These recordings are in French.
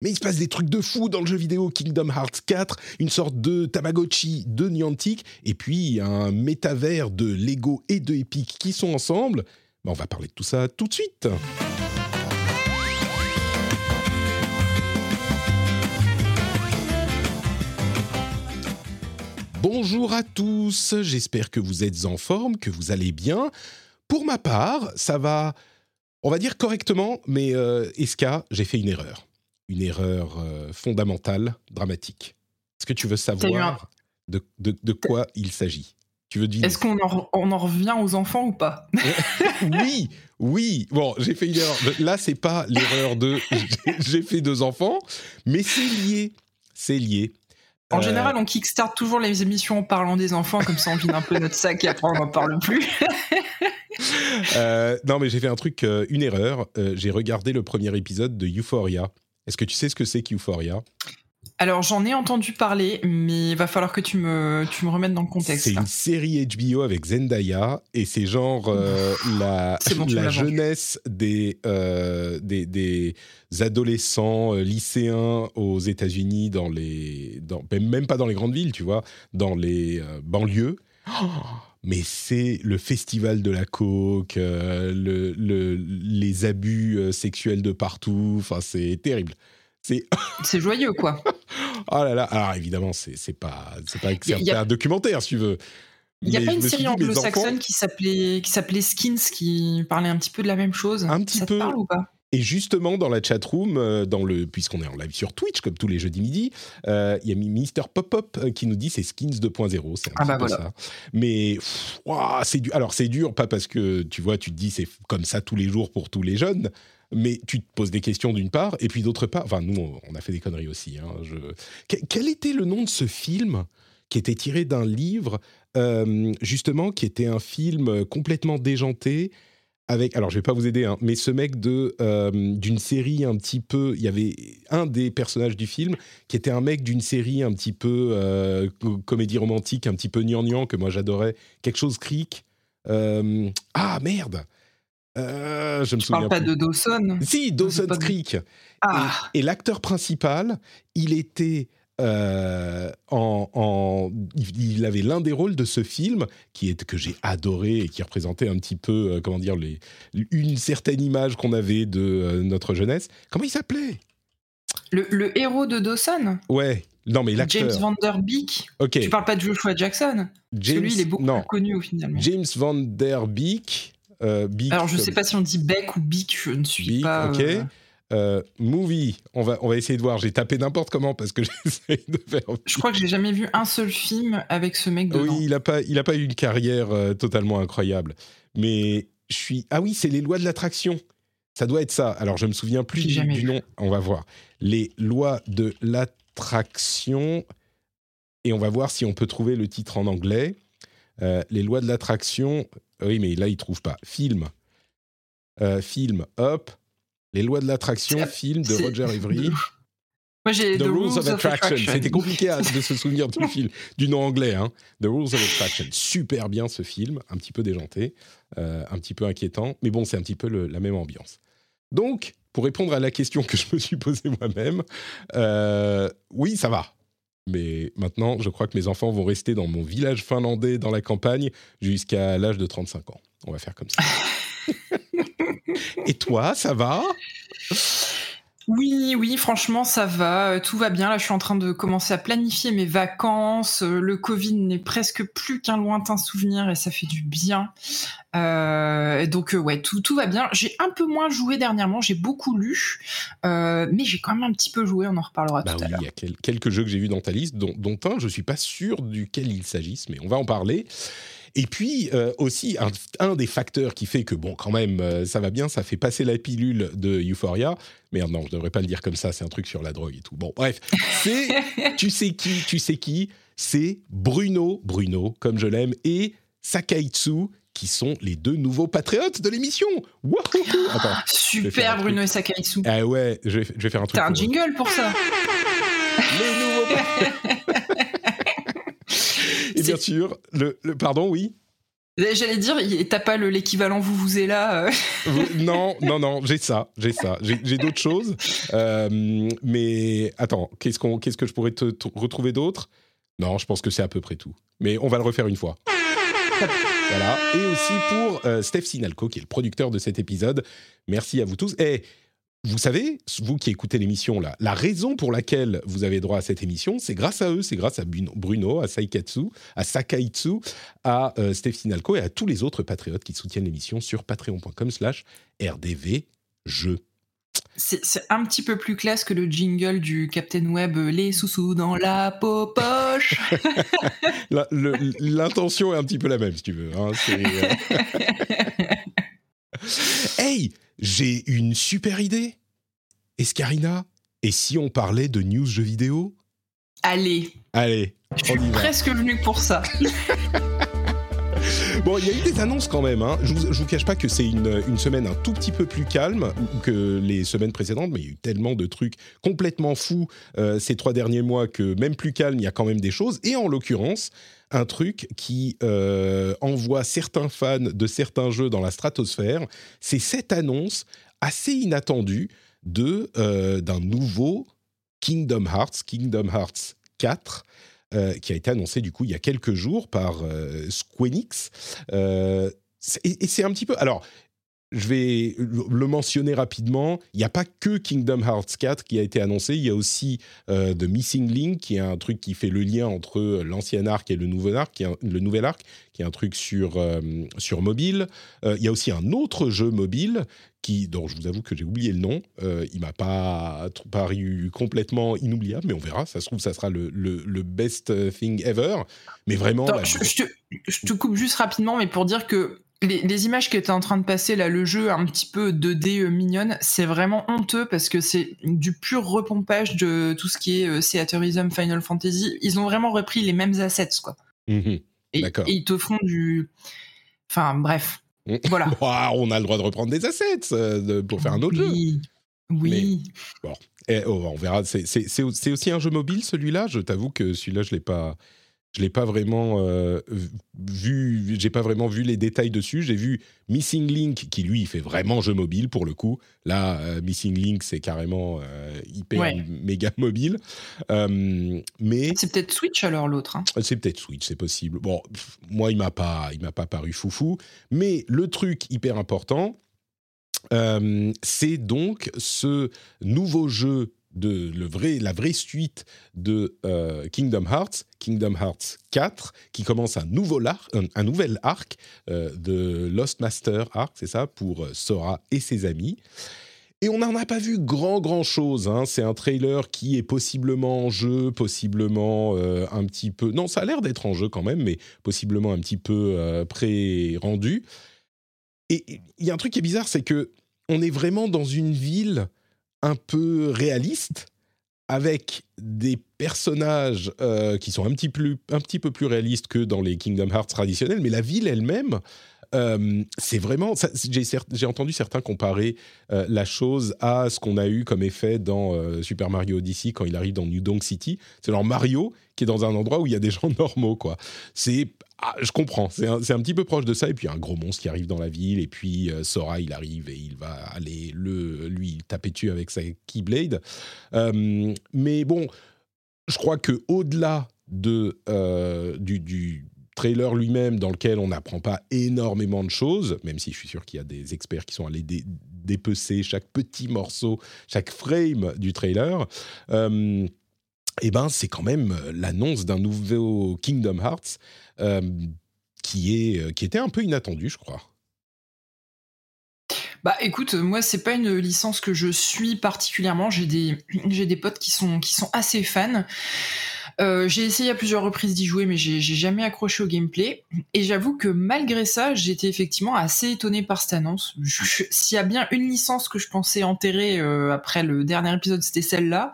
Mais il se passe des trucs de fou dans le jeu vidéo Kingdom Hearts 4, une sorte de Tamagotchi de Niantic, et puis un métavers de Lego et de Epic qui sont ensemble. Bah, on va parler de tout ça tout de suite. Bonjour à tous, j'espère que vous êtes en forme, que vous allez bien. Pour ma part, ça va, on va dire correctement, mais euh, j'ai fait une erreur. Une erreur euh, fondamentale, dramatique. Est-ce que tu veux savoir de, de, de quoi il s'agit? Tu veux Est-ce qu'on en, on en revient aux enfants ou pas? Oui, oui. Bon, j'ai fait une erreur. Là, c'est pas l'erreur de j'ai fait deux enfants, mais c'est lié. C'est lié. En général, on kickstart toujours les émissions en parlant des enfants, comme ça on vide un peu notre sac et après on n'en parle plus. euh, non, mais j'ai fait un truc, euh, une erreur. Euh, j'ai regardé le premier épisode de Euphoria. Est-ce que tu sais ce que c'est qu'Euphoria? Alors j'en ai entendu parler, mais il va falloir que tu me, tu me remettes dans le contexte. C'est une série HBO avec Zendaya et c'est genre euh, la, bon, la jeunesse des, euh, des, des adolescents euh, lycéens aux États-Unis, dans les, dans, même même pas dans les grandes villes, tu vois, dans les euh, banlieues. Oh, mais c'est le festival de la coke, euh, le, le- les abus euh, sexuels de partout. Enfin, c'est terrible. C'est joyeux, quoi. oh là là. Alors évidemment, c'est pas pas Y a- un documentaire si tu veux. Il n'y a Mais pas une série anglo-saxonne enfants- qui s'appelait qui s'appelait Skins qui parlait un petit peu de la même chose? Un petit Ça peu. Te parle ou pas? Et justement, dans la chatroom, euh, dans le, puisqu'on est en live sur Twitch, comme tous les jeudis midi, euh, il y a Mister Pop-Up euh, qui nous dit c'est Skins 2.0. C'est un Ah bah peu voilà. ça. Mais pff, ouah, c'est dur. Alors, c'est dur, pas parce que tu vois, tu te dis c'est comme ça tous les jours pour tous les jeunes, mais tu te poses des questions d'une part, et puis d'autre part, enfin, nous, on- a fait des conneries aussi. hein, je... Que- Quel était le nom de ce film qui était tiré d'un livre, euh, justement, qui était un film complètement déjanté avec, alors je vais pas vous aider, hein, mais ce mec de euh, d'une série un petit peu, il y avait un des personnages du film qui était un mec d'une série un petit peu euh, co- comédie romantique, un petit peu gnangnan que moi j'adorais, quelque chose cric. Euh, ah merde, Euh, je me Tu souviens. parles pas plus. de Dawson? Si, de- Creek. Ah, Et, et l'acteur principal, il était euh, en, en- il avait l'un des rôles de ce film qui est que j'ai adoré et qui représentait un petit peu, euh, comment dire, les, une certaine image qu'on avait de euh, notre jeunesse. Comment il s'appelait? Le, le héros de Dawson? Ouais. Non, mais l'acteur. James Van Der Beek. Ok. Tu parles pas de Joshua Jackson? James. Celui, il est beaucoup non. plus connu au final. James Van Der Beek. Beek Alors je comme- sais pas si on dit Beck ou Beak, je ne suis Beak, pas. ok. Euh, movie. On va, on va essayer de voir. J'ai tapé n'importe comment parce que j'essaie de faire. Je crois que j'ai jamais vu un seul film avec ce mec dedans. Oui, il n'a pas, il a pas eu une carrière euh, totalement incroyable. Mais je suis. Ah oui, c'est les lois de l'attraction. Ça doit être ça. Alors, je me souviens plus du, nom. On va voir. Les lois de l'attraction. Et on va voir si on peut trouver le titre en anglais. Euh, les lois de l'attraction. Oui, mais là, il trouve pas. Film. Film. Hop. Les lois de l'attraction. Film de Roger Avery. Moi j'ai The, Rules, of Attraction. C'était compliqué à- de se souvenir du film, du nom anglais. Hein. The Rules of Attraction. Super bien ce film, un petit peu déjanté, euh, un petit peu inquiétant, mais bon, c'est un petit peu le- la même ambiance. Donc, pour répondre à la question que je me suis posée moi-même, euh, oui, ça va. Mais maintenant, je crois que mes enfants vont rester dans mon village finlandais dans la campagne jusqu'à l'âge de 35 ans. On va faire comme ça. Et toi, ça va? Oui, oui, franchement, ça va, euh, tout va bien. Là, je suis en train de commencer à planifier mes vacances. Euh, Le Covid n'est presque plus qu'un lointain souvenir et ça fait du bien. Euh, donc, ouais, tout, tout va bien. J'ai un peu moins joué dernièrement, j'ai beaucoup lu, euh, mais j'ai quand même un petit peu joué, on en reparlera Bah tout oui, à l'heure. il y a quel- quelques jeux que j'ai vus dans ta liste, dont, dont un, je suis pas sûr duquel il s'agisse, mais on va en parler. Et puis aussi un, des facteurs qui fait que bon, quand même, ça va bien, ça fait passer la pilule de Euphoria. Merde, non, je devrais pas le dire comme ça. C'est un truc sur la drogue et tout. Bon, bref, c'est tu sais qui, tu sais qui, c'est Bruno, Bruno comme je l'aime, et Sakaitsu qui sont les deux nouveaux patriotes de l'émission. Attends, Super Bruno et Sakaitsu. Ah ouais, je vais, faire un truc. T'as un jingle pour ça. les nouveaux. et bien sûr, le, pardon, oui. J'allais dire, t'as pas l'équivalent vous vous êtes là. Euh. non, non, non, j'ai ça, j'ai ça, j'ai d'autres choses. Euh, mais attends, qu'est-ce qu'on, qu'est-ce que je pourrais te, retrouver d'autre? Non, je pense que c'est à peu près tout. Mais on va le refaire une fois. Voilà. Et aussi pour euh, Steph Sinalco, qui est le producteur de cet épisode. Merci à vous tous. Et vous savez, vous qui écoutez l'émission là, la raison pour laquelle vous avez droit à cette émission, c'est grâce à eux, c'est grâce à Bruno, à Saikatsu, à Sakaitsu, à euh, Sinalco et à tous les autres patriotes qui soutiennent l'émission sur patreon.com/slash rdvjeux. C'est un petit peu plus classe que le jingle du Captain Web, euh, les sous-sous dans la poche. L'intention est un petit peu la même, si tu veux. Hein, euh. hey, j'ai une super idée. Escarina, et si on parlait de news jeux vidéo? Allez. Allez. Je suis presque venu pour ça. Bon, il y a eu des annonces quand même. Hein. Je, vous, vous cache pas que c'est une, semaine un tout petit peu plus calme que les semaines précédentes, mais il y a eu tellement de trucs complètement fous euh, ces trois derniers mois que même plus calme, il y a quand même des choses. Et en l'occurrence, un truc qui euh, envoie certains fans de certains jeux dans la stratosphère, c'est cette annonce assez inattendue de euh, d'un nouveau Kingdom Hearts, Kingdom Hearts 4. Euh, qui a été annoncé du coup il y a quelques jours par Squenix. Euh, et, c'est un petit peu. Alors, je vais le mentionner rapidement. Il n'y a pas que Kingdom Hearts 4 qui a été annoncé. Il y a aussi The Missing Link, qui est un truc qui fait le lien entre l'ancien arc et le nouvel arc, qui est le nouvel arc, qui est un truc sur, sur mobile. il y a aussi un autre jeu mobile qui, dont je vous avoue que j'ai oublié le nom. Euh, il m'a pas paru complètement inoubliable, mais on verra. Ça se trouve, ça sera le, le, best thing ever. Mais vraiment. je, te, coupe juste rapidement, mais pour dire que les, images qui étaient en train de passer là, le jeu un petit peu 2D euh, mignonne, c'est vraiment honteux parce que c'est du pur repompage de tout ce qui est euh, Theaterism, Final Fantasy. Ils ont vraiment repris les mêmes assets, quoi. Mmh et, et, ils te font du. Enfin, bref. Voilà. on a le droit de reprendre des assets euh, pour faire un autre jeu. Oui. bon, eh, oh, on verra. C'est aussi un jeu mobile celui-là? Je t'avoue que celui-là, je l'ai pas je l'ai pas vraiment euh, vu, j'ai pas vraiment vu les détails dessus. J'ai vu Missing Link qui lui fait vraiment jeu mobile pour le coup. Là, euh, Missing Link c'est carrément euh, hyper méga mobile. mais c'est peut-être Switch alors l'autre. Hein. C'est peut-être Switch, c'est possible. Bon, moi il m'a pas, il m'a pas paru foufou. Mais le truc hyper important, c'est donc ce nouveau jeu de le vrai, la vraie suite de euh, Kingdom Hearts, Kingdom Hearts 4, qui commence un, nouveau un, nouvel arc euh, de Lost Master Arc, c'est ça, pour euh, Sora et ses amis. Et on n'en a pas vu grand grand chose. Hein. C'est un trailer qui est possiblement en jeu, possiblement un petit peu. Non, ça a l'air d'être en jeu quand même, mais possiblement un petit peu pré-rendu. Et il y a un truc qui est bizarre, c'est que on est vraiment dans une ville un peu réaliste, avec des personnages euh, qui sont un petit, plus, un petit peu plus réalistes que dans les Kingdom Hearts traditionnels, mais la ville elle-même, euh, c'est vraiment. J'ai entendu certains comparer euh, la chose à ce qu'on a eu comme effet dans Super Mario Odyssey quand il arrive dans New Donk City. C'est genre Mario qui est dans un endroit où il y a des gens normaux, quoi. C'est ah, je comprends, c'est un, un, petit peu proche de ça. Et puis un gros monstre qui arrive dans la ville, et puis euh, Sora, il arrive et il va aller le, lui taper dessus avec sa Keyblade. Euh, mais bon, je crois que au-delà de euh, du, du, trailer lui-même, dans lequel on n'apprend pas énormément de choses, même si je suis sûr qu'il y a des experts qui sont allés dépecer chaque petit morceau, chaque frame du trailer. Eh ben, c'est quand même l'annonce d'un nouveau Kingdom Hearts euh, euh, qui était un peu inattendu, je crois. Bah écoute, moi c'est pas une licence que je suis particulièrement. J'ai des potes qui sont assez fans. Euh, j'ai essayé à plusieurs reprises d'y jouer, mais j'ai jamais accroché au gameplay. Et j'avoue que malgré ça, j'étais effectivement assez étonné par cette annonce. S'il y a bien une licence que je pensais enterrer euh, après le dernier épisode, c'était celle-là.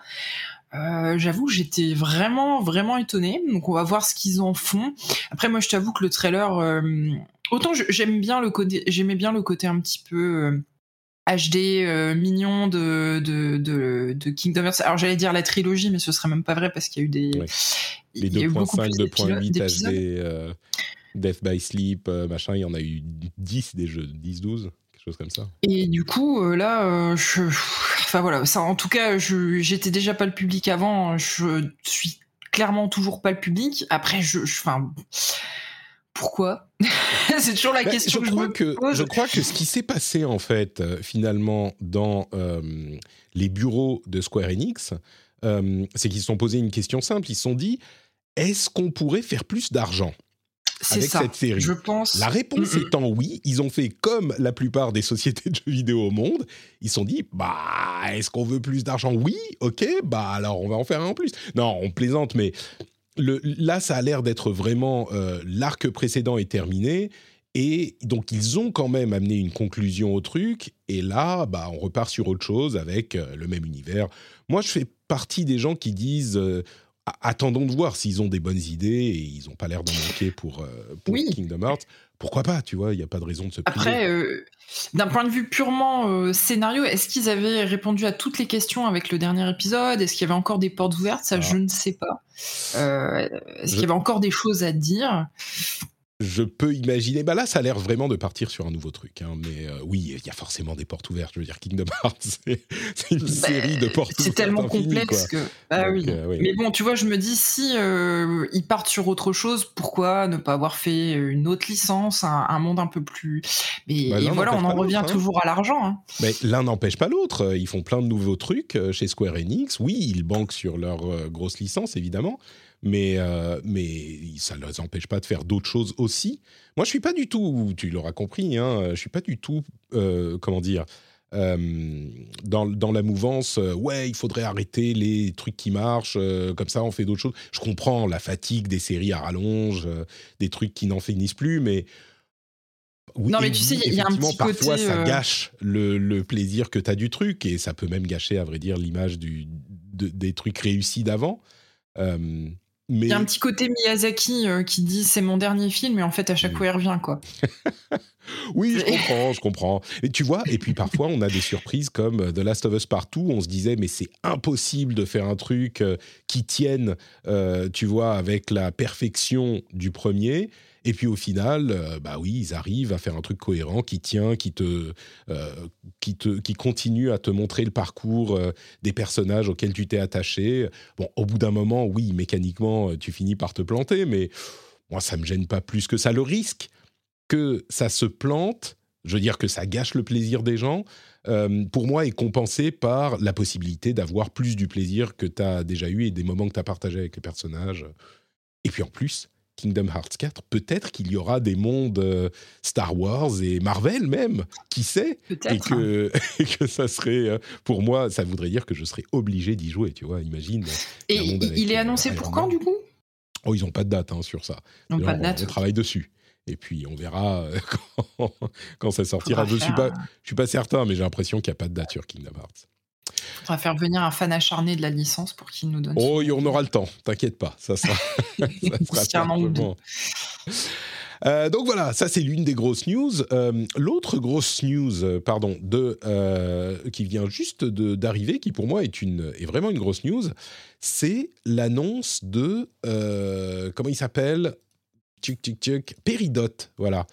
Euh, j'avoue, j'étais vraiment, vraiment étonné. Donc, on va voir ce qu'ils en font. Après, moi, je t'avoue que le trailer, euh, autant j'aime bien le côté, j'aimais bien le côté un petit peu HD euh, mignon de, de, de, de, Kingdom Hearts. Alors j'allais dire la trilogie, mais ce serait même pas vrai parce qu'il y a eu des. Les 2.5, 2.8 HD, Death by Sleep, machin, il y en a eu 10 des jeux, 10-12 comme ça. Et du coup, là, je, enfin voilà, ça, en tout cas, j'étais déjà pas le public avant, je suis clairement toujours pas le public. Après, je, enfin, pourquoi? C'est toujours la bah, question je que crois je que, Je crois que ce qui s'est passé en fait, euh, finalement, dans les bureaux de Square Enix, c'est qu'ils se sont posé une question simple. Ils se sont dit, est-ce qu'on pourrait faire plus d'argent? Avec cette série Je pense. La réponse étant oui, ils ont fait comme la plupart des sociétés de jeux vidéo au monde. Ils se sont dit, bah, est-ce qu'on veut plus d'argent? Oui, ok, bah alors on va en faire un en plus. Non, on plaisante, mais le, là, ça a l'air d'être vraiment euh, l'arc précédent est terminé. Et donc, ils ont quand même amené une conclusion au truc. Et là, bah, on repart sur autre chose avec euh, le même univers. Moi, je fais partie des gens qui disent euh, attendons de voir s'ils ont des bonnes idées et ils n'ont pas l'air d'en manquer pour, euh, Kingdom Hearts. Pourquoi pas, tu vois, il n'y a pas de raison de se priver. Après, euh, d'un point de vue purement euh, scénario, est-ce qu'ils avaient répondu à toutes les questions avec le dernier épisode? Est-ce qu'il y avait encore des portes ouvertes? Ça, ah. je ne sais pas. est-ce qu'il y avait encore des choses à dire? Je peux imaginer. Bah là, ça a l'air vraiment de partir sur un nouveau truc. Hein. Mais euh, oui, il y a forcément des portes ouvertes. Je veux dire, Kingdom Hearts, c'est une bah, série de portes ouvertes. C'est tellement complexe que. Ah euh, oui. Mais bon, tu vois, je me dis si euh, ils partent sur autre chose, pourquoi ne pas avoir fait une autre licence, un, monde un peu plus. Mais bah, voilà, on en revient hein. toujours à l'argent. Hein. Mais l'un n'empêche pas l'autre. Ils font plein de nouveaux trucs chez Square Enix. Oui, ils banquent sur leur grosse licence, évidemment mais, euh, mais ça ne les empêche pas de faire d'autres choses aussi. Moi, je suis pas du tout, tu l'auras compris, hein, je suis pas du tout, euh, comment dire, euh, dans, dans, la mouvance, ouais, il faudrait arrêter les trucs qui marchent, comme ça on fait d'autres choses. Je comprends la fatigue des séries à rallonge, des trucs qui n'en finissent plus, mais oui, non, mais tu sais, il y a un petit parfois, ça gâche le, le plaisir que tu as du truc et ça peut même gâcher, à vrai dire, l'image du, des trucs réussis d'avant. Il y a un petit côté Miyazaki euh, qui dit c'est mon dernier film, et en fait à chaque fois il revient quoi. oui, je comprends, je comprends. Et tu vois, et puis parfois on a des surprises comme euh, The Last of Us Partout, on se disait mais c'est impossible de faire un truc euh, qui tienne, tu vois, avec la perfection du premier. Et puis au final, euh, bah oui, ils arrivent à faire un truc cohérent qui tient, qui te, euh, qui te, qui continue à te montrer le parcours euh, des personnages auxquels tu t'es attaché. Bon, au bout d'un moment, oui, mécaniquement, tu finis par te planter, mais moi, ça me gêne pas plus que ça. Le risque que ça se plante, je veux dire que ça gâche le plaisir des gens, pour moi, est compensé par la possibilité d'avoir plus du plaisir que tu as déjà eu et des moments que tu as partagés avec les personnages. Et puis en plus, Kingdom Hearts 4, peut-être qu'il y aura des mondes euh, Star Wars et Marvel même, qui sait? Et que, et que ça serait, euh, pour moi, ça voudrait dire que je serais obligé d'y jouer, tu vois, imagine. Et il est annoncé pour quand, du coup? Oh, ils n'ont pas de date hein, sur ça. Ils pas de date. On, travaille dessus. Et puis on verra euh, quand, ça sortira. Je ne suis, pas, je suis pas certain, mais j'ai l'impression qu'il n'y a pas de date sur Kingdom Hearts. On va faire venir un fan acharné de la licence pour qu'il nous donne. Oh, on aura le temps, t'inquiète pas, ça sera. ça sera euh, donc voilà, ça c'est l'une des grosses news. Euh, l'autre grosse news, euh, pardon, de, qui vient juste d'arriver, qui pour moi est, une, est vraiment une grosse news, c'est l'annonce de comment il s'appelle? Tchuk tchuk tchuk Peridot, voilà.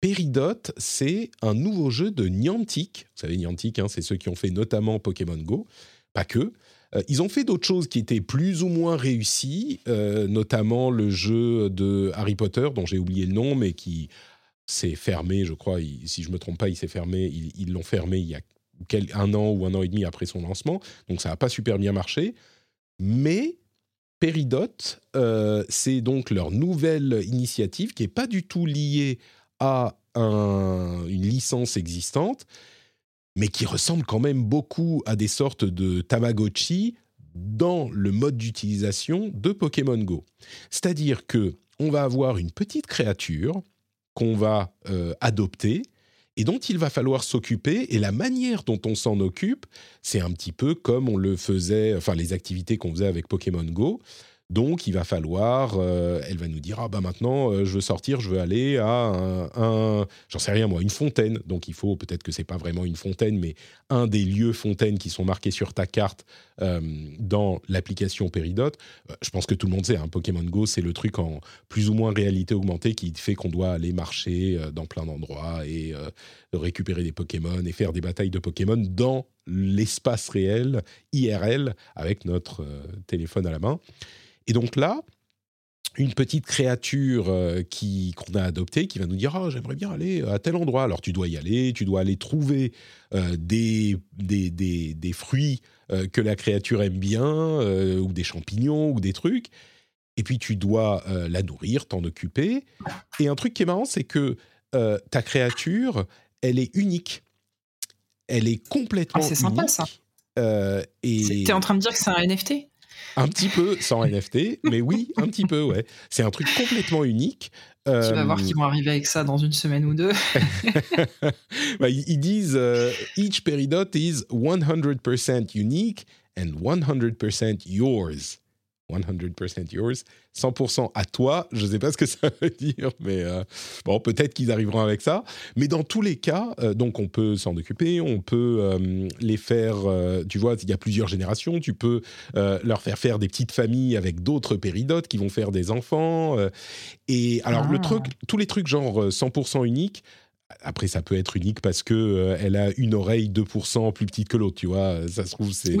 Peridot, c'est un nouveau jeu de Niantic. Vous savez, Niantic, hein, c'est ceux qui ont fait notamment Pokémon Go, pas que. Euh, ils ont fait d'autres choses qui étaient plus ou moins réussies, euh, notamment le jeu de Harry Potter, dont j'ai oublié le nom, mais qui s'est fermé, je crois, si je ne me trompe pas, il s'est fermé, ils l'ont fermé il y a un an ou un an et demi après son lancement, donc ça n'a pas super bien marché. Mais Peridot, euh, c'est donc leur nouvelle initiative qui n'est pas du tout liée à une licence existante, mais qui ressemble quand même beaucoup à des sortes de Tamagotchi dans le mode d'utilisation de Pokémon Go. C'est-à-dire que on va avoir une petite créature qu'on va euh, adopter et dont il va falloir s'occuper. Et la manière dont on s'en occupe, c'est un petit peu comme on le faisait, enfin les activités qu'on faisait avec Pokémon Go. Donc, il va falloir, euh, elle va nous dire, ah bah maintenant, euh, je veux sortir, je veux aller à un, j'en sais rien moi, une fontaine. Donc, il faut peut-être que c'est pas vraiment une fontaine, mais un des lieux fontaines qui sont marqués sur ta carte euh, dans l'application Peridot. je pense que tout le monde sait, hein, Pokémon Go, c'est le truc en plus ou moins réalité augmentée qui fait qu'on doit aller marcher dans plein d'endroits et récupérer des Pokémon et faire des batailles de Pokémon dans l'espace réel, IRL, avec notre téléphone à la main. Et donc là, une petite créature euh, qui qu'on a adoptée qui va nous dire ah j'aimerais bien aller à tel endroit. Alors tu dois y aller tu dois aller trouver euh, des, des, des, fruits euh, que la créature aime bien ou des champignons ou des trucs. Et puis tu dois la nourrir t'en occuper. Et un truc qui est marrant c'est que ta créature elle est unique. Elle est complètement ah, c'est sympa ça. et t'es en train de dire que c'est un NFT un petit peu sans NFT, mais oui, un petit peu, ouais. C'est un truc complètement unique. Tu vas voir qu'ils vont arriver avec ça dans une semaine ou deux. Bah, ils disent euh, Each peridot is 100% unique and 100% yours. 100% yours, 100% à toi. Je ne sais pas ce que ça veut dire, mais euh, bon, peut-être qu'ils arriveront avec ça. Mais dans tous les cas, euh, donc on peut s'en occuper, on peut euh, les faire. tu vois, il y a plusieurs générations. Tu peux leur faire faire des petites familles avec d'autres péridotes qui vont faire des enfants. et alors le ah. truc, tous les trucs genre 100% unique. Après, ça peut être unique parce que elle a une oreille 2% plus petite que l'autre, tu vois. Ça se trouve, c'est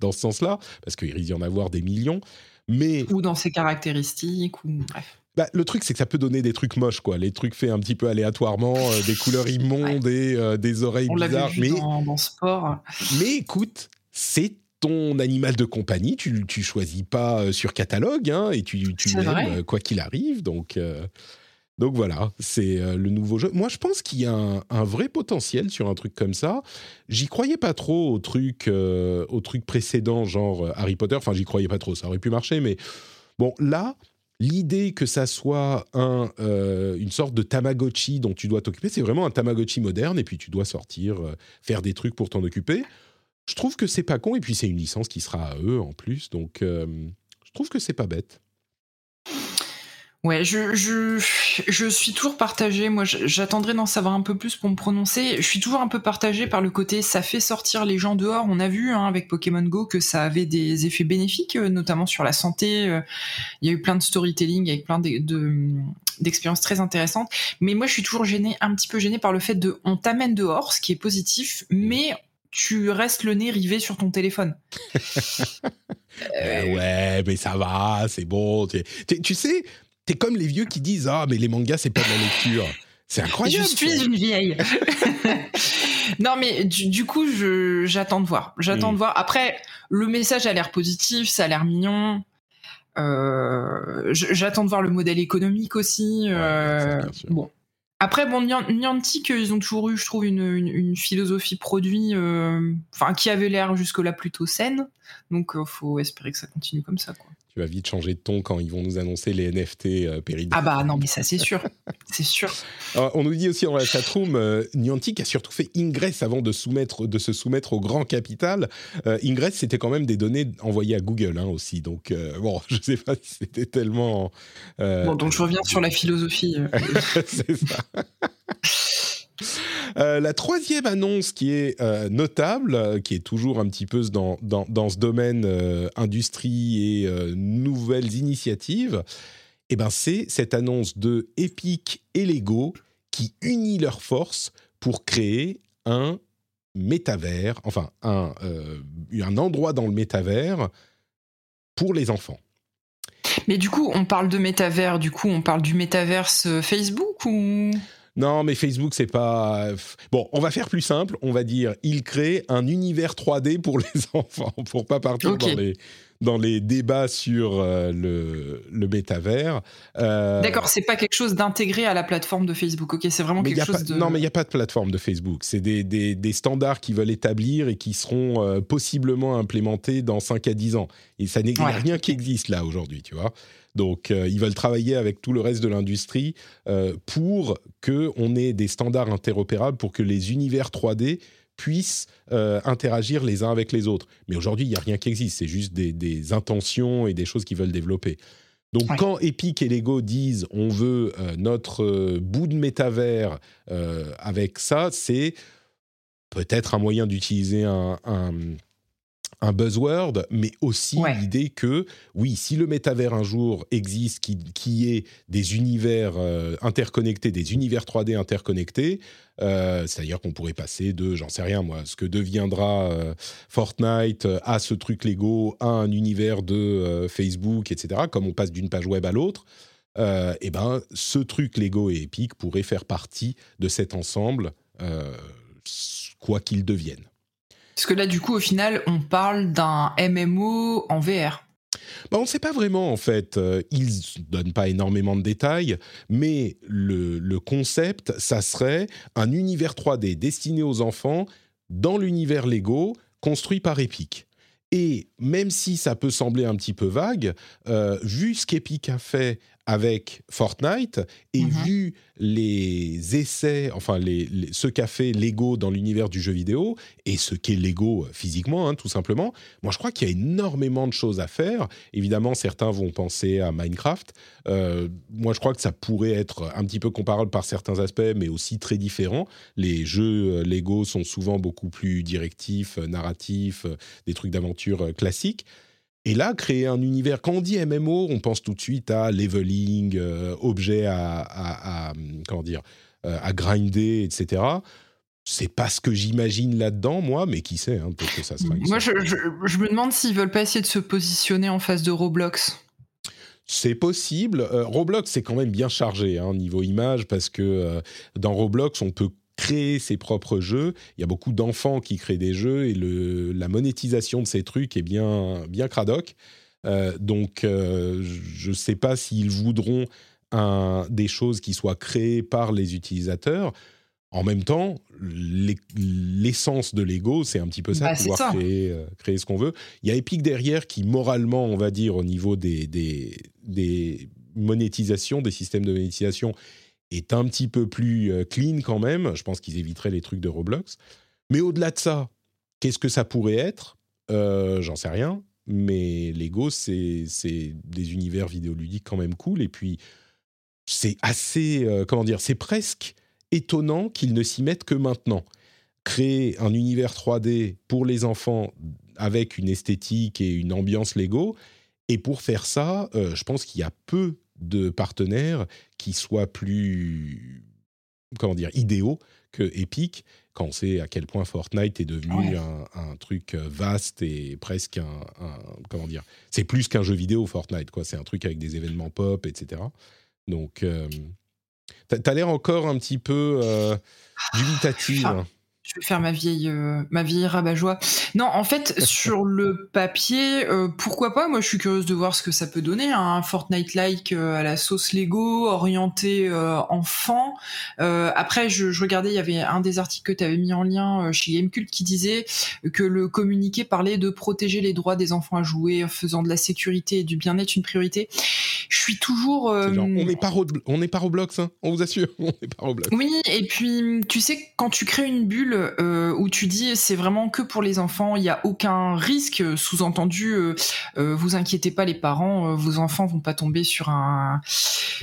dans ce sens-là, parce qu'il risque d'y en avoir des millions. Mais ou dans ses caractéristiques, ou bref. Bah, le truc, c'est que ça peut donner des trucs moches, quoi. Les trucs faits un petit peu aléatoirement, euh, des couleurs immondes et euh, des oreilles On bizarres. Vu mais dans, sport. Mais écoute, c'est ton animal de compagnie. Tu, tu choisis pas euh, sur catalogue, hein, et tu, tu l'aimes quoi qu'il arrive. Donc, donc voilà, c'est euh, le nouveau jeu. Moi, je pense qu'il y a un, vrai potentiel sur un truc comme ça. J'y croyais pas trop au truc, euh, au truc précédent, genre euh, Harry Potter. Enfin, j'y croyais pas trop. Ça aurait pu marcher, mais bon, là, l'idée que ça soit un, une sorte de Tamagotchi dont tu dois t'occuper, c'est vraiment un Tamagotchi moderne. Et puis tu dois sortir, faire des trucs pour t'en occuper. Je trouve que c'est pas con. Et puis c'est une licence qui sera à eux en plus. Donc, je trouve que c'est pas bête. Ouais, je, je, je suis toujours partagée. Moi, j'attendrai d'en savoir un peu plus pour me prononcer. Je suis toujours un peu partagée par le côté ça fait sortir les gens dehors. On a vu hein, avec Pokémon Go que ça avait des effets bénéfiques, euh, notamment sur la santé. Euh, il y a eu plein de storytelling avec plein d'expériences très intéressantes. Mais moi, je suis toujours gênée, un petit peu gênée par le fait de on t'amène dehors, ce qui est positif, mais tu restes le nez rivé sur ton téléphone. Euh, ouais, mais ça va, c'est bon. tu sais, c'est comme les vieux qui disent Ah, mais les mangas, c'est pas de la lecture. C'est incroyable. Je suis une vieille. non, mais du, coup, j'attends de voir. J'attends de voir. Après, le message a l'air positif, ça a l'air mignon. Euh, j'attends de voir le modèle économique aussi. Euh, bon. Après, bon, Niantic, ils ont toujours eu, je trouve, une, philosophie produit, euh, qui avait l'air jusque-là plutôt saine. Donc, il faut espérer que ça continue comme ça, quoi tu vas vite changer de ton quand ils vont nous annoncer les NFT euh, Ah bah non, mais ça c'est sûr, c'est sûr. on nous dit aussi dans la chatroom, euh, Niantic a surtout fait Ingress avant de, soumettre, de se soumettre au grand capital. Euh, Ingress, c'était quand même des données envoyées à Google hein, aussi, donc euh, bon, je sais pas si c'était tellement... Bon, donc je reviens sur la philosophie. c'est ça. Euh, la troisième annonce qui est euh, notable, euh, qui est toujours un petit peu dans, dans, ce domaine industrie et nouvelles initiatives, eh ben c'est cette annonce de Epic et Lego qui unit leurs forces pour créer un métavers, enfin un, un endroit dans le métavers pour les enfants. Mais du coup, on parle de métavers, du coup, on parle du métaverse Facebook ou? Non, mais Facebook, c'est pas. Bon, on va faire plus simple. On va dire, il crée un univers 3D pour les enfants, pour pas partir dans les dans les débats sur euh, le, le métavers. Euh, D'accord, c'est pas quelque chose d'intégré à la plateforme de Facebook. Ok, c'est vraiment quelque chose de. Non, mais il n'y a pas de plateforme de Facebook. C'est des, des, des, standards qu'ils veulent établir et qui seront euh, possiblement implémentés dans 5 à 10 ans. Et ça n'est rien qui existe là aujourd'hui, tu vois. Donc, ils veulent travailler avec tout le reste de l'industrie pour que on ait des standards interopérables pour que les univers 3D puissent euh, interagir les uns avec les autres. Mais aujourd'hui, il n'y a rien qui existe, c'est juste des, intentions et des choses qu'ils veulent développer. Donc quand Epic et Lego disent on veut euh, notre euh, bout de métavers avec ça, c'est peut-être un moyen d'utiliser un, un buzzword, mais aussi l'idée que, oui, si le métavers un jour existe, qui, qui est des univers euh, interconnectés, des univers 3D interconnectés, euh, c'est-à-dire qu'on pourrait passer de, j'en sais rien moi, ce que deviendra euh, Fortnite à ce truc Lego, à un univers de Facebook, etc., comme on passe d'une page web à l'autre, et eh ben, ce truc Lego et Epic pourrait faire partie de cet ensemble, quoi qu'il devienne. Parce que là, du coup, au final, on parle d'un MMO en VR. Bah, on ne sait pas vraiment en fait. Euh, ils ne donnent pas énormément de détails, mais le, concept, ça serait un univers 3D destiné aux enfants dans l'univers Lego construit par Epic. Et même si ça peut sembler un petit peu vague, euh, vu ce qu'Epic a fait avec Fortnite et mhm. vu les essais, enfin les, ce qu'a fait Lego dans l'univers du jeu vidéo et ce qu'est Lego physiquement, hein, tout simplement, moi je crois qu'il y a énormément de choses à faire. Évidemment, certains vont penser à Minecraft. Euh, moi je crois que ça pourrait être un petit peu comparable par certains aspects, mais aussi très différent. Les jeux euh, Lego sont souvent beaucoup plus directifs, euh, narratifs, des trucs d'aventure classiques. Et là, créer un univers, quand on dit MMO, on pense tout de suite à leveling, euh, objets à, comment dire, euh, à grinder, etc. C'est pas ce que j'imagine là-dedans, moi, mais qui sait, hein, peut-être que ça sera. Moi, je, me demande s'ils veulent pas essayer de se positionner en face de Roblox. C'est possible. Euh, Roblox, c'est quand même bien chargé hein, niveau image parce que dans Roblox, on peut créer ses propres jeux. Il y a beaucoup d'enfants qui créent des jeux et le, la monétisation de ces trucs est bien, bien cradoc. Euh, donc, euh, je ne sais pas s'ils voudront un, des choses qui soient créées par les utilisateurs. En même temps, l'essence de Lego, c'est un petit peu ça, bah, pouvoir Créer, euh, créer, ce qu'on veut. Il y a Epic derrière qui, moralement, on va dire, au niveau des, des, des monétisations, des systèmes de monétisation, est un petit peu plus euh, clean quand même. Je pense qu'ils éviteraient les trucs de Roblox. Mais au-delà de ça, qu'est-ce que ça pourrait être? Euh, J'en sais rien. Mais Lego, c'est des univers vidéoludiques quand même cool. Et puis, c'est assez, euh, comment dire, c'est presque étonnant qu'ils ne s'y mettent que maintenant. Créer un univers 3D pour les enfants avec une esthétique et une ambiance Lego. Et pour faire ça, je pense qu'il y a peu de partenaires qui soient plus, comment dire, idéaux que Epic, quand on sait à quel point Fortnite est devenu un, truc euh, vaste et presque un, comment dire, c'est plus qu'un jeu vidéo Fortnite, quoi. C'est un truc avec des événements pop, etc. Donc, euh, tu as l'air encore un petit peu euh, dubitative je vais faire ma vieille, euh, ma vieille rabat-joie. Non, en fait, sur le papier, euh, pourquoi pas? Moi, je suis curieuse de voir ce que ça peut donner. Hein. Un Fortnite-like euh, à la sauce Lego, orienté enfant. après, je, je, regardais, il y avait un des articles que tu avais mis en lien chez Gamecult qui disait que le communiqué parlait de protéger les droits des enfants à jouer, faisant de la sécurité et du bien-être une priorité. Je suis toujours. on n'est pas, on n'est pas Roblox, hein, on vous assure, on n'est pas Roblox. Oui, et puis tu sais, quand tu crées une bulle euh, où tu dis c'est vraiment que pour les enfants, il n'y a aucun risque, sous-entendu, euh, euh, vous inquiétez pas les parents, vos enfants vont pas tomber sur un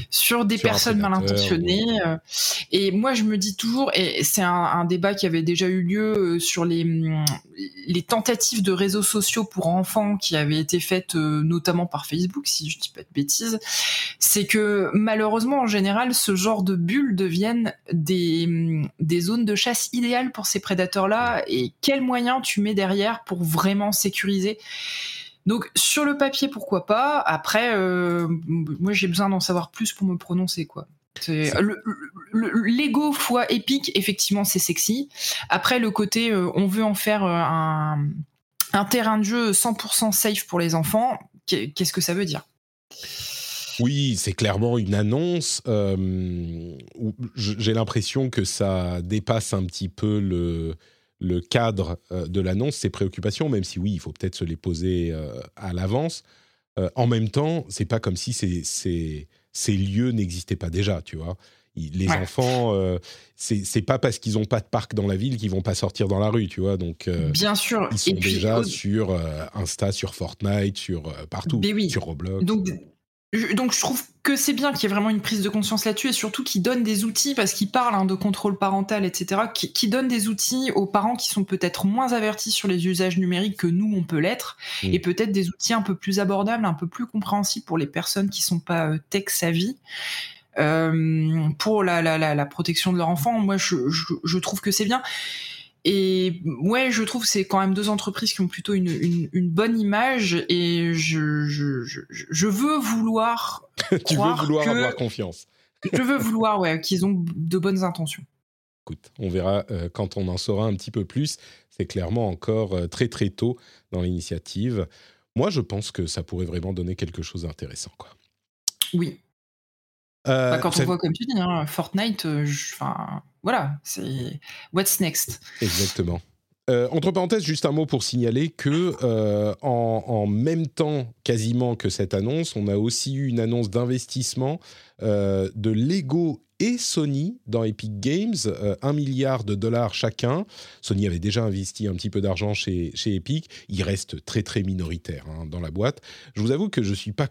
sur des personnes mal intentionnées. Et moi je me dis toujours, et c'est un, débat qui avait déjà eu lieu sur les les tentatives de réseaux sociaux pour enfants qui avaient été faites notamment par Facebook, si je dis pas de bêtises, c'est que malheureusement en général ce genre de bulles deviennent des des zones de chasse idéales pour ces prédateurs-là et quels moyens tu mets derrière pour vraiment sécuriser. Donc sur le papier, pourquoi pas. Après, euh, moi j'ai besoin d'en savoir plus pour me prononcer quoi. Le, Lego fois épique, effectivement, c'est sexy. Après, le côté, euh, on veut en faire euh, un, un terrain de jeu 100% safe pour les enfants, qu'est-ce que ça veut dire? Oui, c'est clairement une annonce. Euh, j'ai l'impression que ça dépasse un petit peu le, le cadre euh, de l'annonce, ses préoccupations, même si oui, il faut peut-être se les poser euh, à l'avance. en même temps, c'est pas comme si ces, ces, ces lieux n'existaient pas déjà, tu vois. Les enfants, c'est pas parce qu'ils n'ont pas de parc dans la ville qu'ils vont pas sortir dans la rue, tu vois. Donc, bien sûr, ils sont déjà sur Insta, sur Fortnite, sur partout, ben sur Roblox. Donc, donc je trouve que c'est bien qu'il y ait vraiment une prise de conscience là-dessus et surtout qu'il donne des outils, parce qu'il parle hein, de contrôle parental, etc., qui, qui, donne des outils aux parents qui sont peut-être moins avertis sur les usages numériques que nous, on peut l'être, mmh. et peut-être des outils un peu plus abordables, un peu plus compréhensibles pour les personnes qui sont pas euh, tech savvy. Euh, pour la, la, la, protection de leur enfant, moi je, je, je trouve que c'est bien. Et ouais, je trouve que c'est quand même deux entreprises qui ont plutôt une, une, bonne image et je, je, je, veux vouloir. tu veux vouloir avoir confiance. je veux vouloir, ouais, qu'ils ont de bonnes intentions. Écoute, on verra euh, quand on en saura un petit peu plus. C'est clairement encore euh, très très tôt dans l'initiative. Moi, je pense que ça pourrait vraiment donner quelque chose d'intéressant, quoi. Oui, bah, quand on voit, comme tu dis, hein, Fortnite, euh, enfin, voilà, c'est what's next? Exactement. Euh, entre parenthèses, juste un mot pour signaler que en, même temps, quasiment que cette annonce, on a aussi eu une annonce d'investissement de Lego et Sony dans Epic Games, un milliard de dollars chacun. Sony avait déjà investi un petit peu d'argent chez, chez Epic. Il reste très très minoritaire hein, dans la boîte. Je vous avoue que je ne suis pas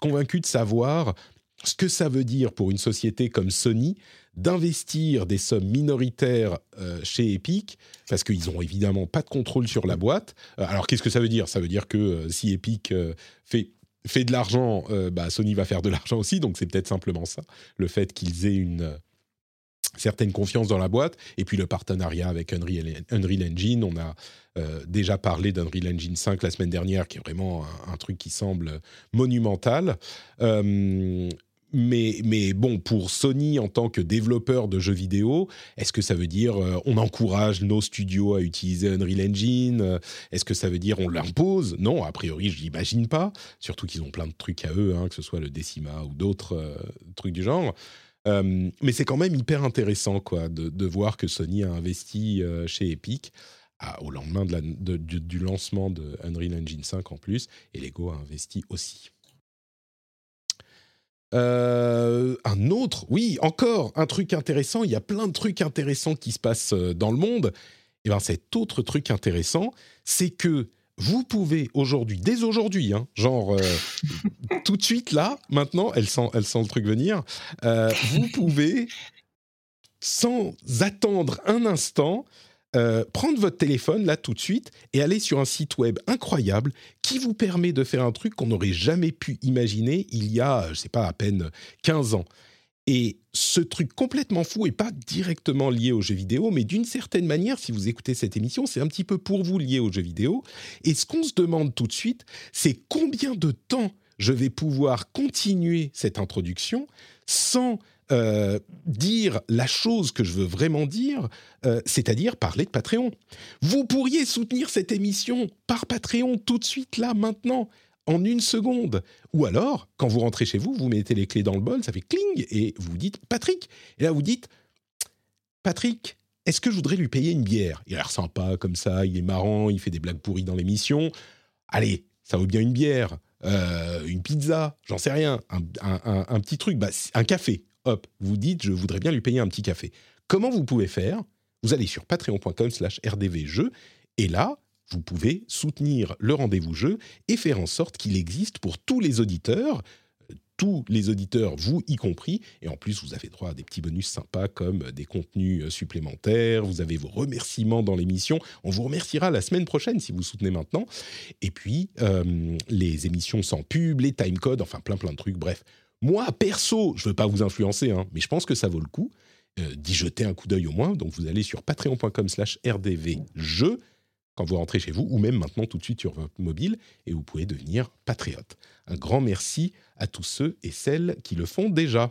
convaincu de savoir ce que ça veut dire pour une société comme Sony d'investir des sommes minoritaires euh, chez Epic, parce qu'ils n'ont évidemment pas de contrôle sur la boîte. Euh, alors qu'est-ce que ça veut dire? Ça veut dire que euh, si Epic fait, fait de l'argent, bah, Sony va faire de l'argent aussi, donc c'est peut-être simplement ça, le fait qu'ils aient une certaine confiance dans la boîte, et puis le partenariat avec Unreal, Engine, on a déjà parlé d'Unreal Engine 5 la semaine dernière, qui est vraiment un, un truc qui semble monumental mais, bon, pour Sony en tant que développeur de jeux vidéo, est-ce que ça veut dire euh, on encourage nos studios à utiliser Unreal Engine euh, Est-ce que ça veut dire on l'impose? Non, a priori, je n'imagine pas. Surtout qu'ils ont plein de trucs à eux, hein, que ce soit le Decima ou d'autres euh, trucs du genre. mais c'est quand même hyper intéressant quoi, de, voir que Sony a investi chez Epic au lendemain de du lancement de Unreal Engine 5 en plus, et Lego a investi aussi. Euh, un autre, oui, encore un truc intéressant. Il y a plein de trucs intéressants qui se passent euh, dans le monde. Et bien, cet autre truc intéressant, c'est que vous pouvez aujourd'hui, dès aujourd'hui, hein, genre euh, tout de suite là, maintenant, elle sent, elle sent le truc venir, vous pouvez, sans attendre un instant, euh, prendre votre téléphone là tout de suite et aller sur un site web incroyable qui vous permet de faire un truc qu'on n'aurait jamais pu imaginer il y a, je sais pas, à peine 15 ans. Et ce truc complètement fou est pas directement lié aux jeux vidéo, mais d'une certaine manière, si vous écoutez cette émission, c'est un petit peu pour vous lié aux jeux vidéo. Et ce qu'on se demande tout de suite, c'est combien de temps je vais pouvoir continuer cette introduction sans euh, dire la chose que je veux vraiment dire, euh, c'est-à-dire parler de Patreon. Vous pourriez soutenir cette émission par Patreon tout de suite, là, maintenant, en une seconde. Ou alors, quand vous rentrez chez vous, vous mettez les clés dans le bol, ça fait cling, et vous dites Patrick. Et là, vous dites Patrick, est-ce que je voudrais lui payer une bière? Il a l'air sympa comme ça, il est marrant, il fait des blagues pourries dans l'émission. Allez, ça vaut bien une bière, euh, une pizza, j'en sais rien, un, petit truc, bah, un café hop, vous dites, je voudrais bien lui payer un petit café. Comment vous pouvez faire? Vous allez sur patreon.com slash rdvjeux, et là, vous pouvez soutenir le rendez-vous jeu et faire en sorte qu'il existe pour tous les auditeurs, tous les auditeurs, vous y compris, et en plus vous avez droit à des petits bonus sympas comme des contenus supplémentaires, vous avez vos remerciements dans l'émission, on vous remerciera la semaine prochaine si vous soutenez maintenant, et puis euh, les émissions sans pub, les timecodes, enfin plein plein de trucs, bref, moi, perso, je ne veux pas vous influencer, hein, mais je pense que ça vaut le coup euh, d'y jeter un coup d'œil au moins. Donc, vous allez sur patreon.com slash rdvjeux quand vous rentrez chez vous, ou même maintenant tout de suite sur votre mobile, et vous pouvez devenir patriote. Un grand merci à tous ceux et celles qui le font déjà.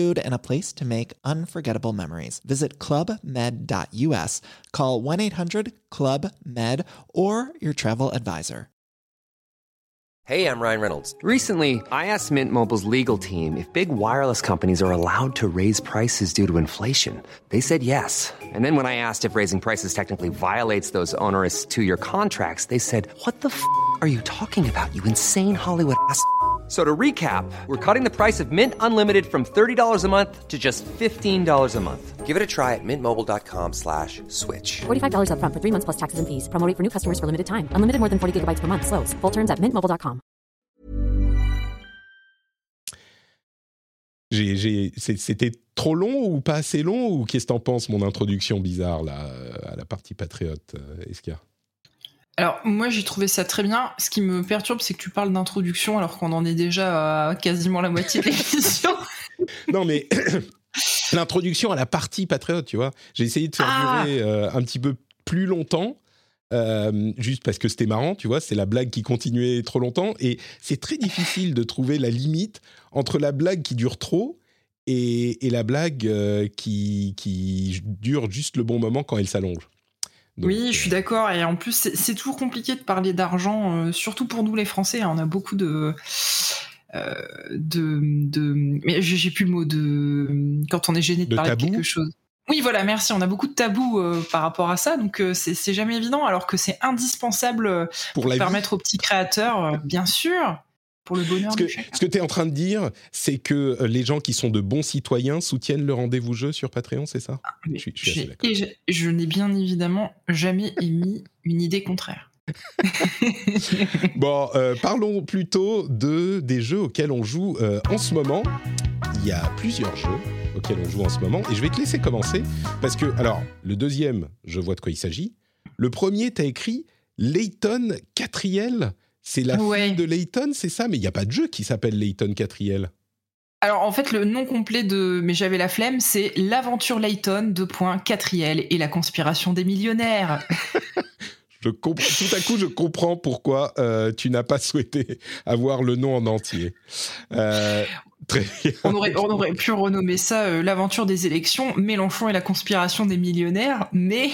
food, and a place to make unforgettable memories. Visit clubmed.us, call 1 800 Club Med, or your travel advisor. Hey, I'm Ryan Reynolds. Recently, I asked Mint Mobile's legal team if big wireless companies are allowed to raise prices due to inflation. They said yes. And then when I asked if raising prices technically violates those onerous two year contracts, they said, What the f are you talking about, you insane Hollywood ass? So to recap, we're cutting the price of Mint Unlimited from $30 a month to just $15 a month. Give it a try at mintmobile.com slash switch. $45 up front for three months plus taxes and fees. Promoting for new customers for limited time. Unlimited more than 40 gigabytes per month. Slows. Full terms at mintmobile.com. C'était trop long ou pas assez long ou qu'est-ce que t'en penses, mon introduction bizarre là, euh, à la partie patriote, euh, Esca Alors moi j'ai trouvé ça très bien. Ce qui me perturbe c'est que tu parles d'introduction alors qu'on en est déjà à quasiment la moitié de l'émission. non mais l'introduction à la partie patriote, tu vois. J'ai essayé de faire ah durer euh, un petit peu plus longtemps. Euh, juste parce que c'était marrant, tu vois, c'est la blague qui continuait trop longtemps et c'est très difficile de trouver la limite entre la blague qui dure trop et, la blague euh, qui, qui dure juste le bon moment quand elle s'allonge oui, je suis d'accord. Et en plus, c'est toujours compliqué de parler d'argent, euh, surtout pour nous les Français. Hein. on a beaucoup de. Euh, de, de, mais j'ai plus le mot de quand on est gêné de, parler de quelque chose. Oui, voilà, merci. On a beaucoup de tabous euh, par rapport à ça, donc c'est jamais évident, alors que c'est indispensable pour, permettre aux petits créateurs, bien sûr, pour le bonheur ce que, de chacun. Ce que tu es en train de dire, c'est que les gens qui sont de bons citoyens soutiennent le rendez-vous jeu sur Patreon, c'est ça? Ah, je, suis, je, n'ai bien évidemment jamais émis une idée contraire. bon, euh, parlons plutôt de, des jeux auxquels on joue euh, en ce moment. Il y a plusieurs jeux auxquels on joue en ce moment et je vais te laisser commencer parce que, alors, le deuxième, je vois de quoi il s'agit. Le premier, tu as écrit Layton Catriel c'est la fille de Layton, c'est ça Mais il n'y a pas de jeu qui s'appelle Layton Catriel. Alors en fait, le nom complet de Mais j'avais la flemme, c'est L'aventure Layton, de Catriel et la conspiration des millionnaires. je tout à coup, je comprends pourquoi euh, tu n'as pas souhaité avoir le nom en entier. Euh, on, aurait, pu renommer ça euh, l'aventure des élections, Mélenchon et la conspiration des millionnaires, mais.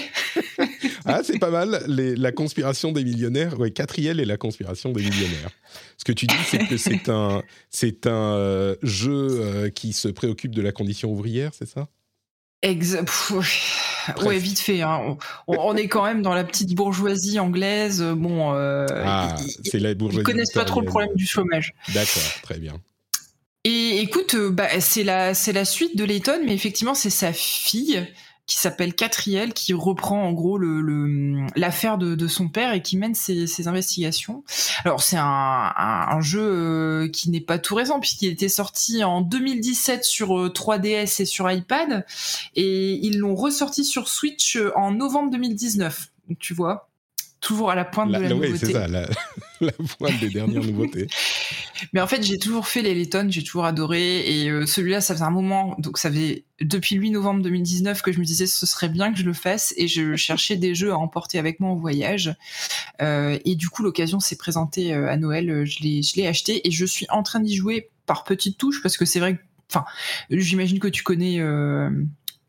ah, c'est pas mal, la conspiration des millionnaires, ouais, quatrième et la conspiration des millionnaires. Ce que tu dis, c'est que c'est un, c'est un euh, jeu euh, qui se préoccupe de la condition ouvrière, c'est ça? Exact. Ouais, vite fait. Hein. On, est quand même dans la petite bourgeoisie anglaise. Bon, ah, c'est la bourgeoisie. Ils connaissent pas trop le problème du chômage. D'accord, très bien. Et écoute, euh, bah, c'est la, c'est la suite de Layton, mais effectivement, c'est sa fille qui s'appelle Catriel, qui reprend en gros le, l'affaire de, de, son père et qui mène ses, ses investigations. Alors c'est un, un, jeu euh, qui n'est pas tout récent puisqu'il était sorti en 2017 sur 3DS euh, et sur iPad et ils l'ont ressorti sur Switch en novembre 2019. Donc, tu vois, toujours à la pointe de la, nouveauté. Oui, c'est ça, la, pointe des dernières nouveautés. Mais en fait, j'ai toujours fait les Letton, j'ai toujours adoré. Et euh, celui-là, ça faisait un moment, donc ça fait depuis le 8 novembre 2019 que je me disais ce serait bien que je le fasse. Et je cherchais des jeux à emporter avec moi en voyage. Euh, et du coup, l'occasion s'est présentée euh, à Noël. Je l'ai, je l'ai acheté et je suis en train d'y jouer par petites touches parce que c'est vrai que, enfin, j'imagine que tu connais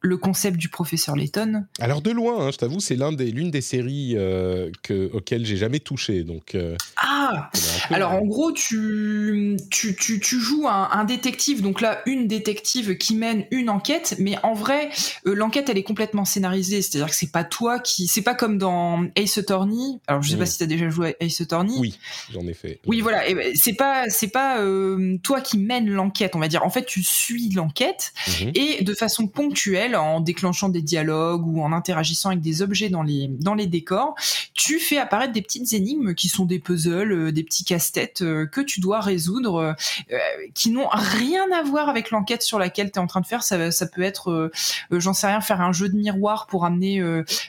le concept du professeur Layton. Alors de loin, hein, je t'avoue, c'est l'un des, l'une des séries euh, que, auxquelles j'ai jamais touché. Donc, euh, ah Alors en gros, tu, tu, tu, tu joues un, détective, donc là, une détective qui mène une enquête, mais en vrai, euh, l'enquête, elle est complètement scénarisée, c'est-à-dire que c'est pas toi qui... C'est pas comme dans Ace Attorney, alors je sais pas mm. si tu as déjà joué à Ace Attorney. Oui, j'en ai fait. Oui, voilà, ben, c'est pas, c'est pas toi qui mène l'enquête, on va dire. En fait, tu suis l'enquête, mm-hmm. et de façon ponctuelle, en déclenchant des dialogues ou en interagissant avec des objets dans les, dans les décors, tu fais apparaître des petites énigmes qui sont des puzzles, euh, des petits casse casse-tête que tu dois résoudre, qui n'ont rien à voir avec l'enquête sur laquelle tu es en train de faire. Ça, peut être, j'en sais rien, faire un jeu de miroir pour amener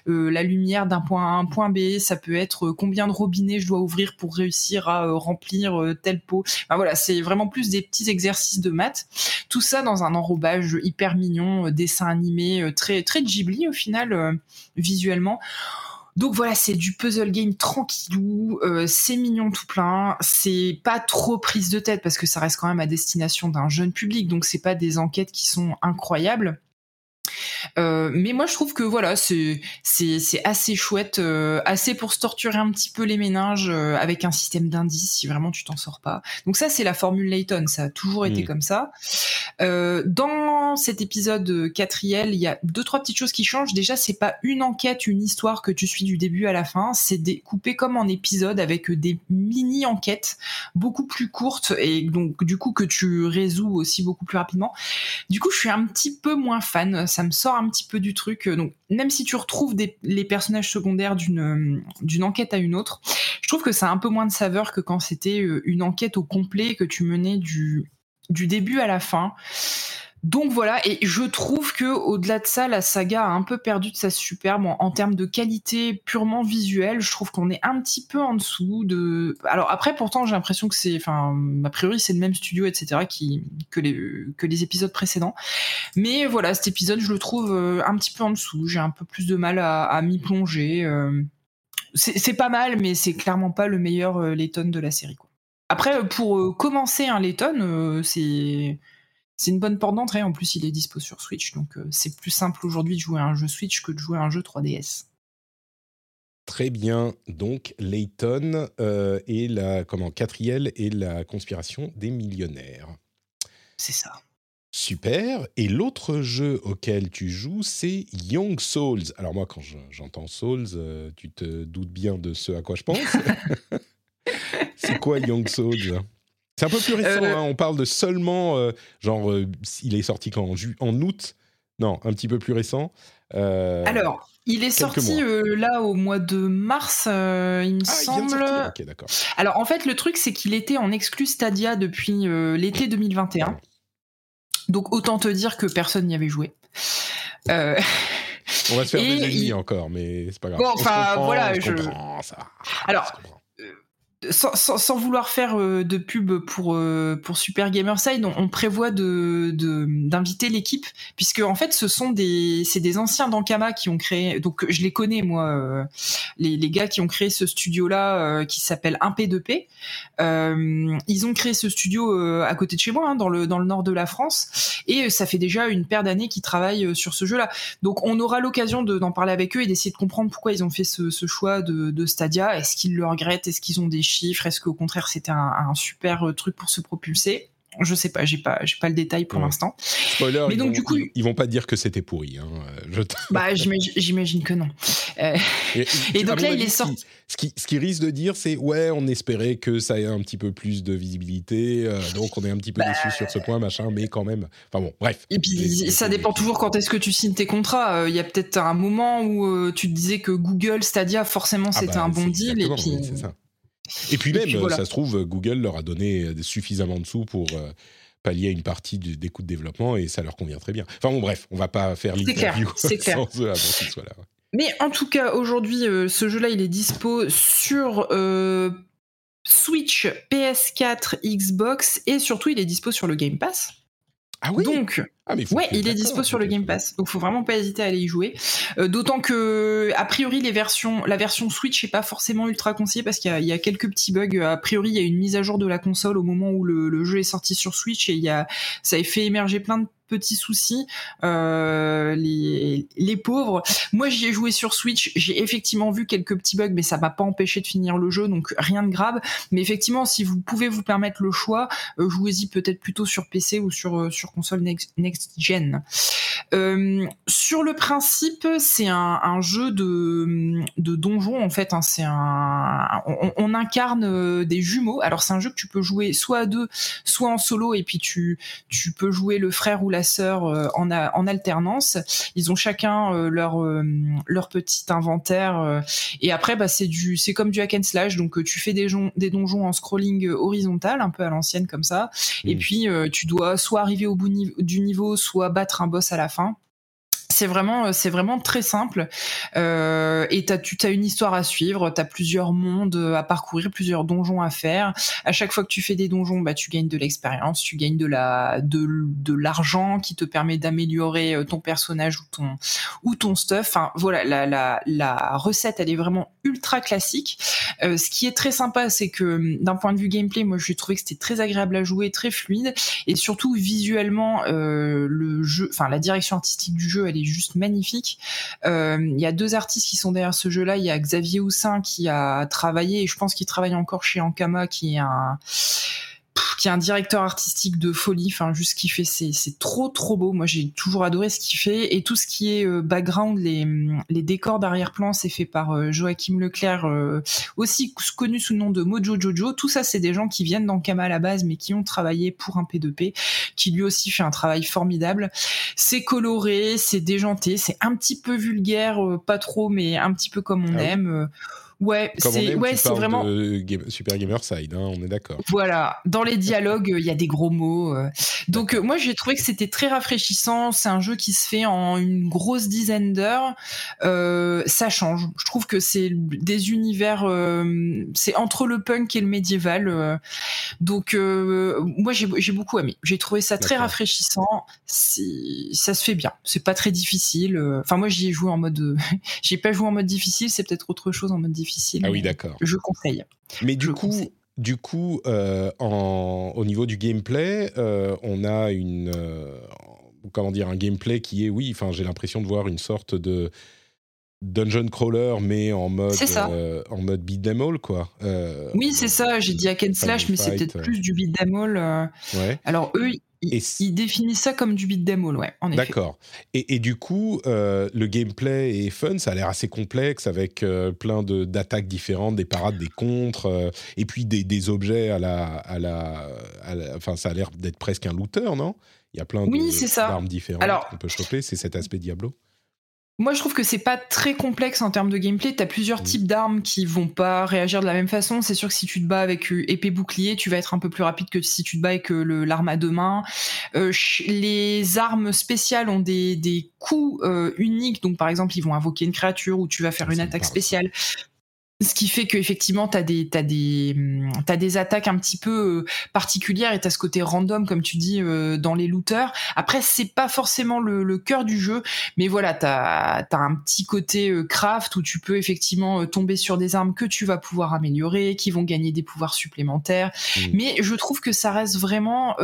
la lumière d'un point A à un point B. Ça peut être combien de robinets je dois ouvrir pour réussir à remplir tel pot. Voilà, c'est vraiment plus des petits exercices de maths. Tout ça dans un enrobage hyper mignon, dessin animé, très très Ghibli au final visuellement. Donc voilà, c'est du puzzle game tranquillou, euh, c'est mignon tout plein, c'est pas trop prise de tête parce que ça reste quand même à destination d'un jeune public, donc c'est pas des enquêtes qui sont incroyables. Euh, mais moi, je trouve que voilà, c'est c'est assez chouette, euh, assez pour se torturer un petit peu les méninges euh, avec un système d'indices si vraiment tu t'en sors pas. Donc ça, c'est la formule Layton, ça a toujours été mm. comme ça. dans cet épisode quatrième, il y a deux trois petites choses qui changent. Déjà, c'est pas une enquête, une histoire que tu suis du début à la fin, c'est découpé comme en épisode avec des mini enquêtes beaucoup plus courtes et donc du coup que tu résous aussi beaucoup plus rapidement. Du coup, je suis un petit peu moins fan. Ça me sort un petit peu du truc. Euh, donc, même si tu retrouves les personnages secondaires d'une euh, d'une enquête à une autre, je trouve que ça a un peu moins de saveur que quand c'était euh, une enquête au complet que tu menais du début à la fin. Donc voilà, et je trouve que au-delà de ça, la saga a un peu perdu de sa superbe en, termes de qualité purement visuelle. Je trouve qu'on est un petit peu en dessous de. Alors après, pourtant, j'ai l'impression que c'est, enfin, a priori, c'est le même studio, etc., que les épisodes précédents. Mais voilà, cet épisode, je le trouve euh, un petit peu en dessous. J'ai un peu plus de mal à, m'y plonger. Euh. C'est pas mal, mais c'est clairement pas le meilleur euh, Layton de la série. Après, pour commencer un Layton, c'est c'est une bonne porte d'entrée. En plus, il est dispo sur Switch, donc euh, c'est plus simple aujourd'hui de jouer à un jeu Switch que de jouer à un jeu 3DS. Très bien. Donc, Layton euh, et la comment Catriel et la conspiration des millionnaires. C'est ça. Super. Et l'autre jeu auquel tu joues, c'est Young Souls. Alors moi, quand j'entends Souls, euh, tu te doutes bien de ce à quoi je pense. c'est quoi Young Souls? C'est un peu plus récent, euh, hein. on parle de seulement, euh, genre, euh, il est sorti quand en, août? Non, un petit peu plus récent. Alors, il est sorti là au mois de mars, il me ah, semble. Ok, d'accord. Alors, en fait, le truc, c'est qu'il était en exclu Stadia depuis l'été 2021. Donc, autant te dire que personne n'y avait joué. On va se faire des ennemis encore, mais c'est pas grave. Bon, enfin, voilà, je. Ça. Alors, sans, vouloir faire euh, de pub pour euh, pour Super Gamerside, on, on prévoit de d'inviter l'équipe puisque en fait ce sont des c'est des anciens d'Ankama qui ont créé donc je les connais moi euh, les, les gars qui ont créé ce studio là qui s'appelle 1P2P. ils ont créé ce studio à côté de chez moi hein, dans le dans le nord de la France et ça fait déjà une paire d'années qu'ils travaillent sur ce jeu là. Donc on aura l'occasion d'en parler avec eux et d'essayer de comprendre pourquoi ils ont fait ce, ce choix de, de Stadia. Est-ce qu'ils le regrettent? Est-ce qu'ils ont des chiffres Est-ce qu'au contraire c'était un, super euh, truc pour se propulser? Je sais pas, j'ai pas, j'ai pas le détail pour l'instant. Spoiler, mais donc du coup, ils, vont pas dire que c'était pourri. Hein. Je bah, j'imagine que non. Euh, et, donc là, il est sorti. Ce qui, ce qui risque de dire, c'est ouais, on espérait que ça ait un petit peu plus de visibilité, euh, donc on est un petit peu bah, déçu sur ce point, machin, mais quand même. Enfin bon, bref. Et puis ça dépend toujours quand est-ce que tu signes tes contrats. Il y a peut-être un moment où tu te disais que Google, Stadia, forcément, ah c'était bah, un bon deal, et puis. Ça. Et puis même, ça se trouve, Google leur a donné suffisamment de sous pour euh, pallier une partie des coûts de développement et ça leur convient très bien. Enfin bon, bref, on va pas faire l'interview sans eux avant qu'ils soient là. Mais en tout cas, aujourd'hui, euh, ce jeu-là, il est dispo sur euh, Switch, PS4, Xbox et surtout, il est dispo sur le Game Pass. Ah oui? Donc, ah, ouais, il est dispo sur le Game Pass, donc faut vraiment pas hésiter à aller y jouer. Euh, d'autant que, a priori, les versions, la version Switch est pas forcément ultra conseillée parce qu'il y, a quelques petits bugs. A priori, il y a une mise à jour de la console au moment où le, le jeu est sorti sur Switch et il y a, ça a fait émerger plein de petits soucis. Euh, les, les pauvres. Moi, j'y ai joué sur Switch. J'ai effectivement vu quelques petits bugs, mais ça m'a pas empêché de finir le jeu, donc rien de grave. Mais effectivement, si vous pouvez vous permettre le choix, euh, jouez-y peut-être plutôt sur PC ou sur euh, sur console next, Euh, sur le principe, c'est un, un, jeu de, de donjon en fait. Hein, c'est un, on, on, incarne euh, des jumeaux. Alors c'est un jeu que tu peux jouer soit à deux, soit en solo, et puis tu tu peux jouer le frère ou la sœur euh, en, a, en alternance. Ils ont chacun leur leur petit inventaire. et après, bah c'est du c'est comme du hack and slash. Donc tu fais des, des donjons en scrolling horizontal, un peu à l'ancienne comme ça. Et mmh. puis tu dois soit arriver au bout du niveau, soit battre un boss à la fin c'est vraiment euh, c'est vraiment très simple. Euh, et t'as tu as une histoire à suivre t'as plusieurs mondes à parcourir plusieurs donjons à faire. À chaque fois que tu fais des donjons bah tu gagnes de l'expérience tu gagnes de la de, de l'argent qui te permet d'améliorer euh, ton personnage ou ton ou ton stuff. Enfin voilà la, la, la recette elle est vraiment ultra classique. Ce qui est très sympa c'est que hum, d'un point de vue gameplay moi j'ai trouvé que c'était très agréable à jouer très fluide. Et surtout visuellement le jeu enfin la direction artistique du jeu elle est juste magnifique. Euh, il y a deux artistes qui sont derrière ce jeu-là. Il y a Xavier Houssin qui a travaillé, et je pense qu'il travaille encore chez Ankama, qui est un qui est un directeur artistique de folie, enfin juste ce qu'il fait, c'est c'est trop trop beau. Moi j'ai toujours adoré ce qu'il fait et tout ce qui est euh, background, les les décors d'arrière-plan, c'est fait par euh, Joachim Leclerc, euh, aussi connu sous le nom de Mojo Jojo. Tout ça c'est des gens qui viennent d'Ankama à la base, mais qui ont travaillé pour un P2P, qui lui aussi fait un travail formidable. C'est coloré, c'est déjanté, c'est un petit peu vulgaire, pas trop, mais un petit peu comme on ah aime. Ouais, c'est ouais, c'est vraiment Super Gamer Side, hein, on est d'accord. Voilà, dans les dialogues, il y a des gros mots. Euh. Donc euh, moi j'ai trouvé que c'était très rafraîchissant. C'est un jeu qui se fait en une grosse dizaine d'heures. Euh, ça change. Je trouve que c'est des univers, c'est entre le punk et le médiéval. donc moi j'ai beaucoup aimé. J'ai trouvé ça très rafraîchissant. Ça se fait bien. C'est pas très difficile. Enfin moi j'y ai joué en mode, j'ai pas joué en mode difficile. C'est peut-être autre chose en mode difficile ah oui, d'accord. Je conseille. Mais du coup, du coup, euh, en, au niveau du gameplay, euh, on a une, euh, comment dire, un gameplay qui est, oui, enfin, j'ai l'impression de voir une sorte de dungeon crawler, mais en mode, en mode beat them all, quoi. oui, c'est ça. J'ai dit hack and slash, mais c'est peut-être plus du beat them all. Ouais. Alors eux, il, définit ça comme du beat'em all, ouais, en effet. D'accord. Et, et, du coup, euh, le gameplay est fun, ça a l'air assez complexe avec euh, plein d'attaques différentes, des parades, des contres, euh, et puis des, des, objets à la, à la, Enfin, ça a l'air d'être presque un looter, non? Il y a plein d'armes différentes qu'on peut choper, c'est cet aspect Diablo? Moi, je trouve que c'est pas très complexe en termes de gameplay. T'as plusieurs types d'armes qui vont pas réagir de la même façon. C'est sûr que si tu te bats avec euh, épée bouclier, tu vas être un peu plus rapide que si tu te bats avec euh, l'arme à deux mains. Euh, les armes spéciales ont des, des coups uniques. Donc, par exemple, ils vont invoquer une créature ou tu vas faire une attaque spéciale. Ce qui fait qu'effectivement, tu as des, t'as des, hum, t'as des attaques un petit peu euh, particulières et tu as ce côté random, comme tu dis, euh, dans les looters. Après, c'est pas forcément le, le cœur du jeu, mais voilà, tu as, un petit côté euh, craft où tu peux effectivement tomber sur des armes que tu vas pouvoir améliorer, qui vont gagner des pouvoirs supplémentaires. Mmh. Mais je trouve que ça reste vraiment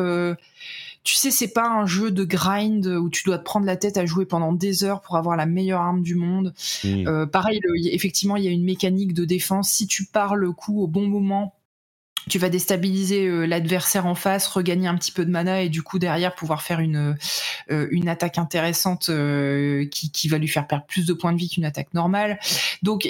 tu sais, c'est pas un jeu de grind où tu dois te prendre la tête à jouer pendant des heures pour avoir la meilleure arme du monde. Euh, pareil, effectivement, il y a une mécanique de défense. Si tu pars le coup au bon moment, tu vas déstabiliser euh, l'adversaire en face, regagner un petit peu de mana et du coup derrière pouvoir faire une euh, une attaque intéressante euh, qui, qui va lui faire perdre plus de points de vie qu'une attaque normale. Donc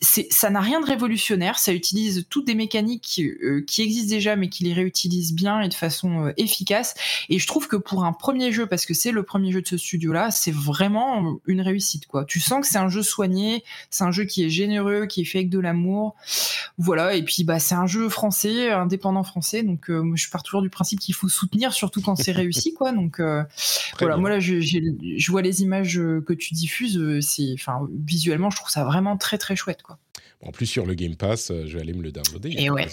ça n'a rien de révolutionnaire, ça utilise toutes des mécaniques qui, existent déjà mais qui les réutilise bien et de façon efficace. Et je trouve que pour un premier jeu, parce que c'est le premier jeu de ce studio là, c'est vraiment une réussite quoi. Tu sens que c'est un jeu soigné, c'est un jeu qui est généreux, qui est fait avec de l'amour, voilà. Et puis bah c'est un jeu français, indépendant français. Donc, euh, je pars toujours du principe qu'il faut soutenir, surtout quand c'est réussi, quoi. Donc, euh, voilà. Moi là, je, je, vois les images euh, que tu diffuses. C'est, enfin, visuellement, je trouve ça vraiment très très chouette, quoi. En plus, sur le Game Pass, je vais aller me le downloader. Et ouais.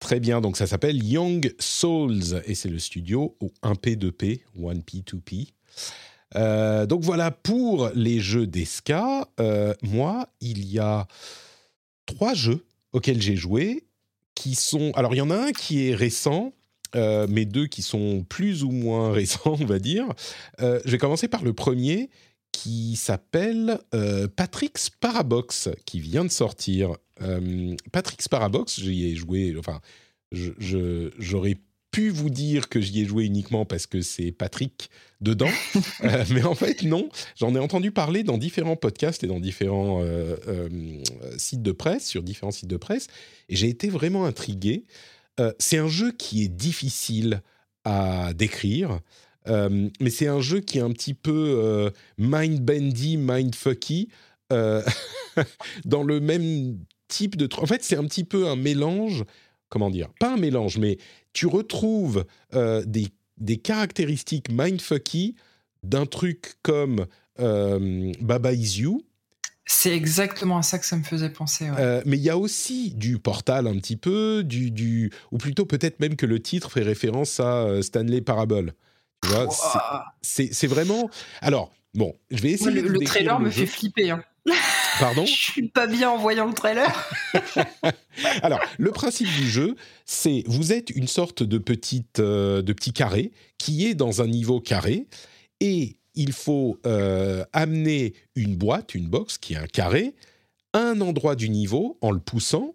Très bien, donc ça s'appelle Young Souls et c'est le studio au 1P2P, 1P2P. donc voilà pour les jeux d'Esca. moi, il y a trois jeux auxquels j'ai joué qui sont... Alors, il y en a un qui est récent, euh, mais deux qui sont plus ou moins récents, on va dire. Euh, je vais commencer par le premier qui s'appelle euh, Patrick's Parabox, qui vient de sortir. Patrick's Parabox, j'y ai joué, enfin, j'aurais pu vous dire que j'y ai joué uniquement parce que c'est Patrick dedans, euh, mais en fait non, j'en ai entendu parler dans différents podcasts et dans différents euh, euh, sites de presse, sur différents sites de presse, et j'ai été vraiment intrigué. c'est un jeu qui est difficile à décrire, mais c'est un jeu qui est un petit peu mind-bendy, mind-fucky, dans le même type de... En fait, c'est un petit peu un mélange comment dire, pas un mélange, mais tu retrouves euh, des, des, caractéristiques mindfucky d'un truc comme euh, Baba Is You. C'est exactement à ça que ça me faisait penser. Euh, mais il y a aussi du Portal un petit peu, du, du ou plutôt peut-être même que le titre fait référence à Stanley Parable. Tu vois, c'est vraiment. Alors, bon, je vais essayer. le, trailer me fait flipper. Hein. Pardon Je suis pas bien en voyant le trailer. Alors, le principe du jeu, c'est vous êtes une sorte de petite euh, de petit carré qui est dans un niveau carré et il faut euh, amener une boîte, une box qui est un carré, à un endroit du niveau en le poussant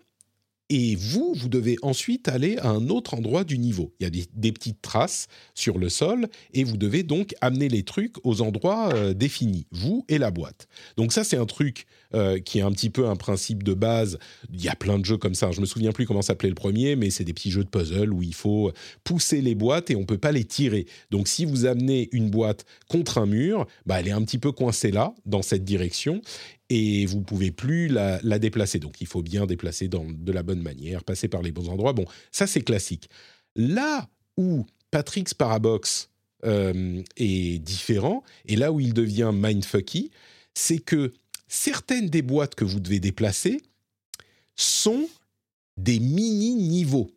et vous, vous devez ensuite aller à un autre endroit du niveau. Il y a des, petites traces sur le sol et vous devez donc amener les trucs aux endroits euh, définis, vous et la boîte. Donc ça, c'est un truc euh, qui est un petit peu un principe de base. Il y a plein de jeux comme ça. Je me souviens plus comment s'appelait le premier, mais c'est des petits jeux de puzzle où il faut pousser les boîtes et on peut pas les tirer. Donc si vous amenez une boîte contre un mur, bah, elle est un petit peu coincée là, dans cette direction, et vous pouvez plus la, déplacer. Donc il faut bien déplacer dans, de la bonne manière, passer par les bons endroits. Bon, ça c'est classique. Là où Patrick's Parabox euh, est différent, et là où il devient mindfucky, c'est que certaines des boîtes que vous devez déplacer sont des mini-niveaux.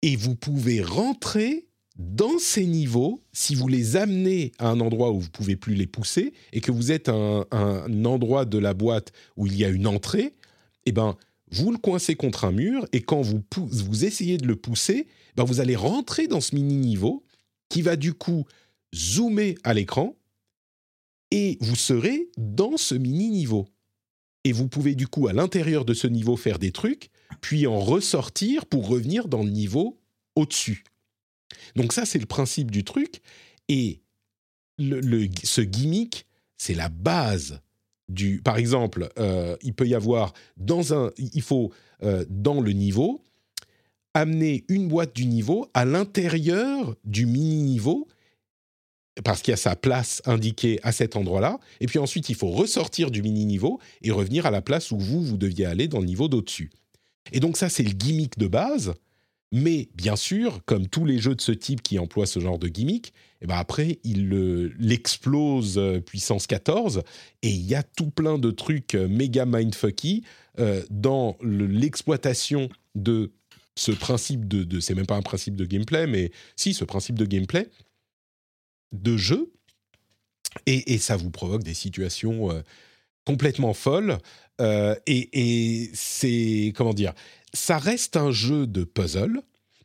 Et vous pouvez rentrer dans ces niveaux, si vous les amenez à un endroit où vous pouvez plus les pousser et que vous êtes à un, endroit de la boîte où il y a une entrée, eh ben vous le coincez contre un mur et quand vous, vous essayez de le pousser, ben vous allez rentrer dans ce mini niveau qui va du coup zoomer à l'écran et vous serez dans ce mini niveau. Et vous pouvez du coup à l'intérieur de ce niveau faire des trucs, puis en ressortir pour revenir dans le niveau au-dessus. Donc ça, c'est le principe du truc. Et le, ce gimmick, c'est la base du... Par exemple, euh, il peut y avoir dans un... Il faut, euh, dans le niveau, amener une boîte du niveau à l'intérieur du mini-niveau parce qu'il y a sa place indiquée à cet endroit-là, et puis ensuite il faut ressortir du mini-niveau et revenir à la place où vous, vous deviez aller dans le niveau d'au-dessus. Et donc ça, c'est le gimmick de base, mais bien sûr, comme tous les jeux de ce type qui emploient ce genre de gimmick, eh ben après, il l'explose euh, puissance 14 et il y a tout plein de trucs euh, méga mindfucky euh, dans l'exploitation de ce principe de, c'est même pas un principe de gameplay, mais si, ce principe de gameplay de jeu. Et, ça vous provoque des situations complètement folles. et, et c'est, comment dire, ça reste un jeu de puzzle.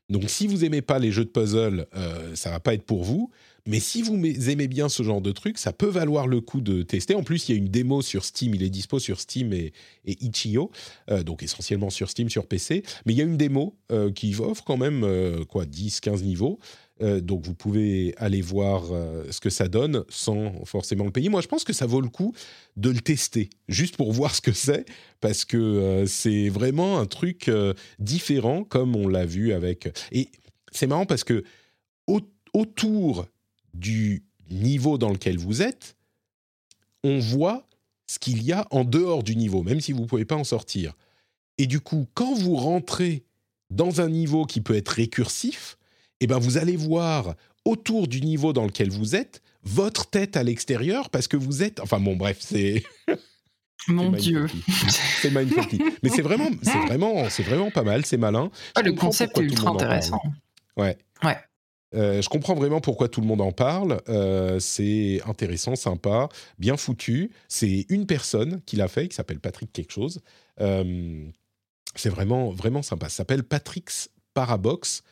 Donc si vous aimez pas les jeux de puzzle, euh, ça va pas être pour vous. Mais si vous aimez bien ce genre de truc, ça peut valoir le coup de tester. En plus, il y a une démo sur Steam. Il est dispo sur Steam et, et Itch.io, euh, donc essentiellement sur Steam, sur PC. Mais il y a une démo euh, qui offre quand même euh, quoi 10-15 niveaux. Euh, donc vous pouvez aller voir euh, ce que ça donne sans forcément le payer. Moi, je pense que ça vaut le coup de le tester, juste pour voir ce que c'est, parce que euh, c'est vraiment un truc différent, comme on l'a vu avec... Et c'est marrant parce que autour du niveau dans lequel vous êtes, on voit ce qu'il y a en dehors du niveau, même si vous ne pouvez pas en sortir. Et du coup, quand vous rentrez dans un niveau qui peut être récursif, eh ben vous allez voir autour du niveau dans lequel vous êtes votre tête à l'extérieur parce que vous êtes. Enfin bon, bref, c'est. Mon Dieu. C'est magnifique. Mais c'est vraiment, c'est vraiment, c'est vraiment pas mal, c'est malin. Ah, le concept est ultra intéressant. Ouais. Ouais. Euh, je comprends vraiment pourquoi tout le monde en parle. Euh, c'est intéressant, sympa, bien foutu. C'est une personne qui l'a fait, qui s'appelle Patrick quelque chose. Euh, c'est vraiment, vraiment sympa. Ça s'appelle Patrick's Parabox.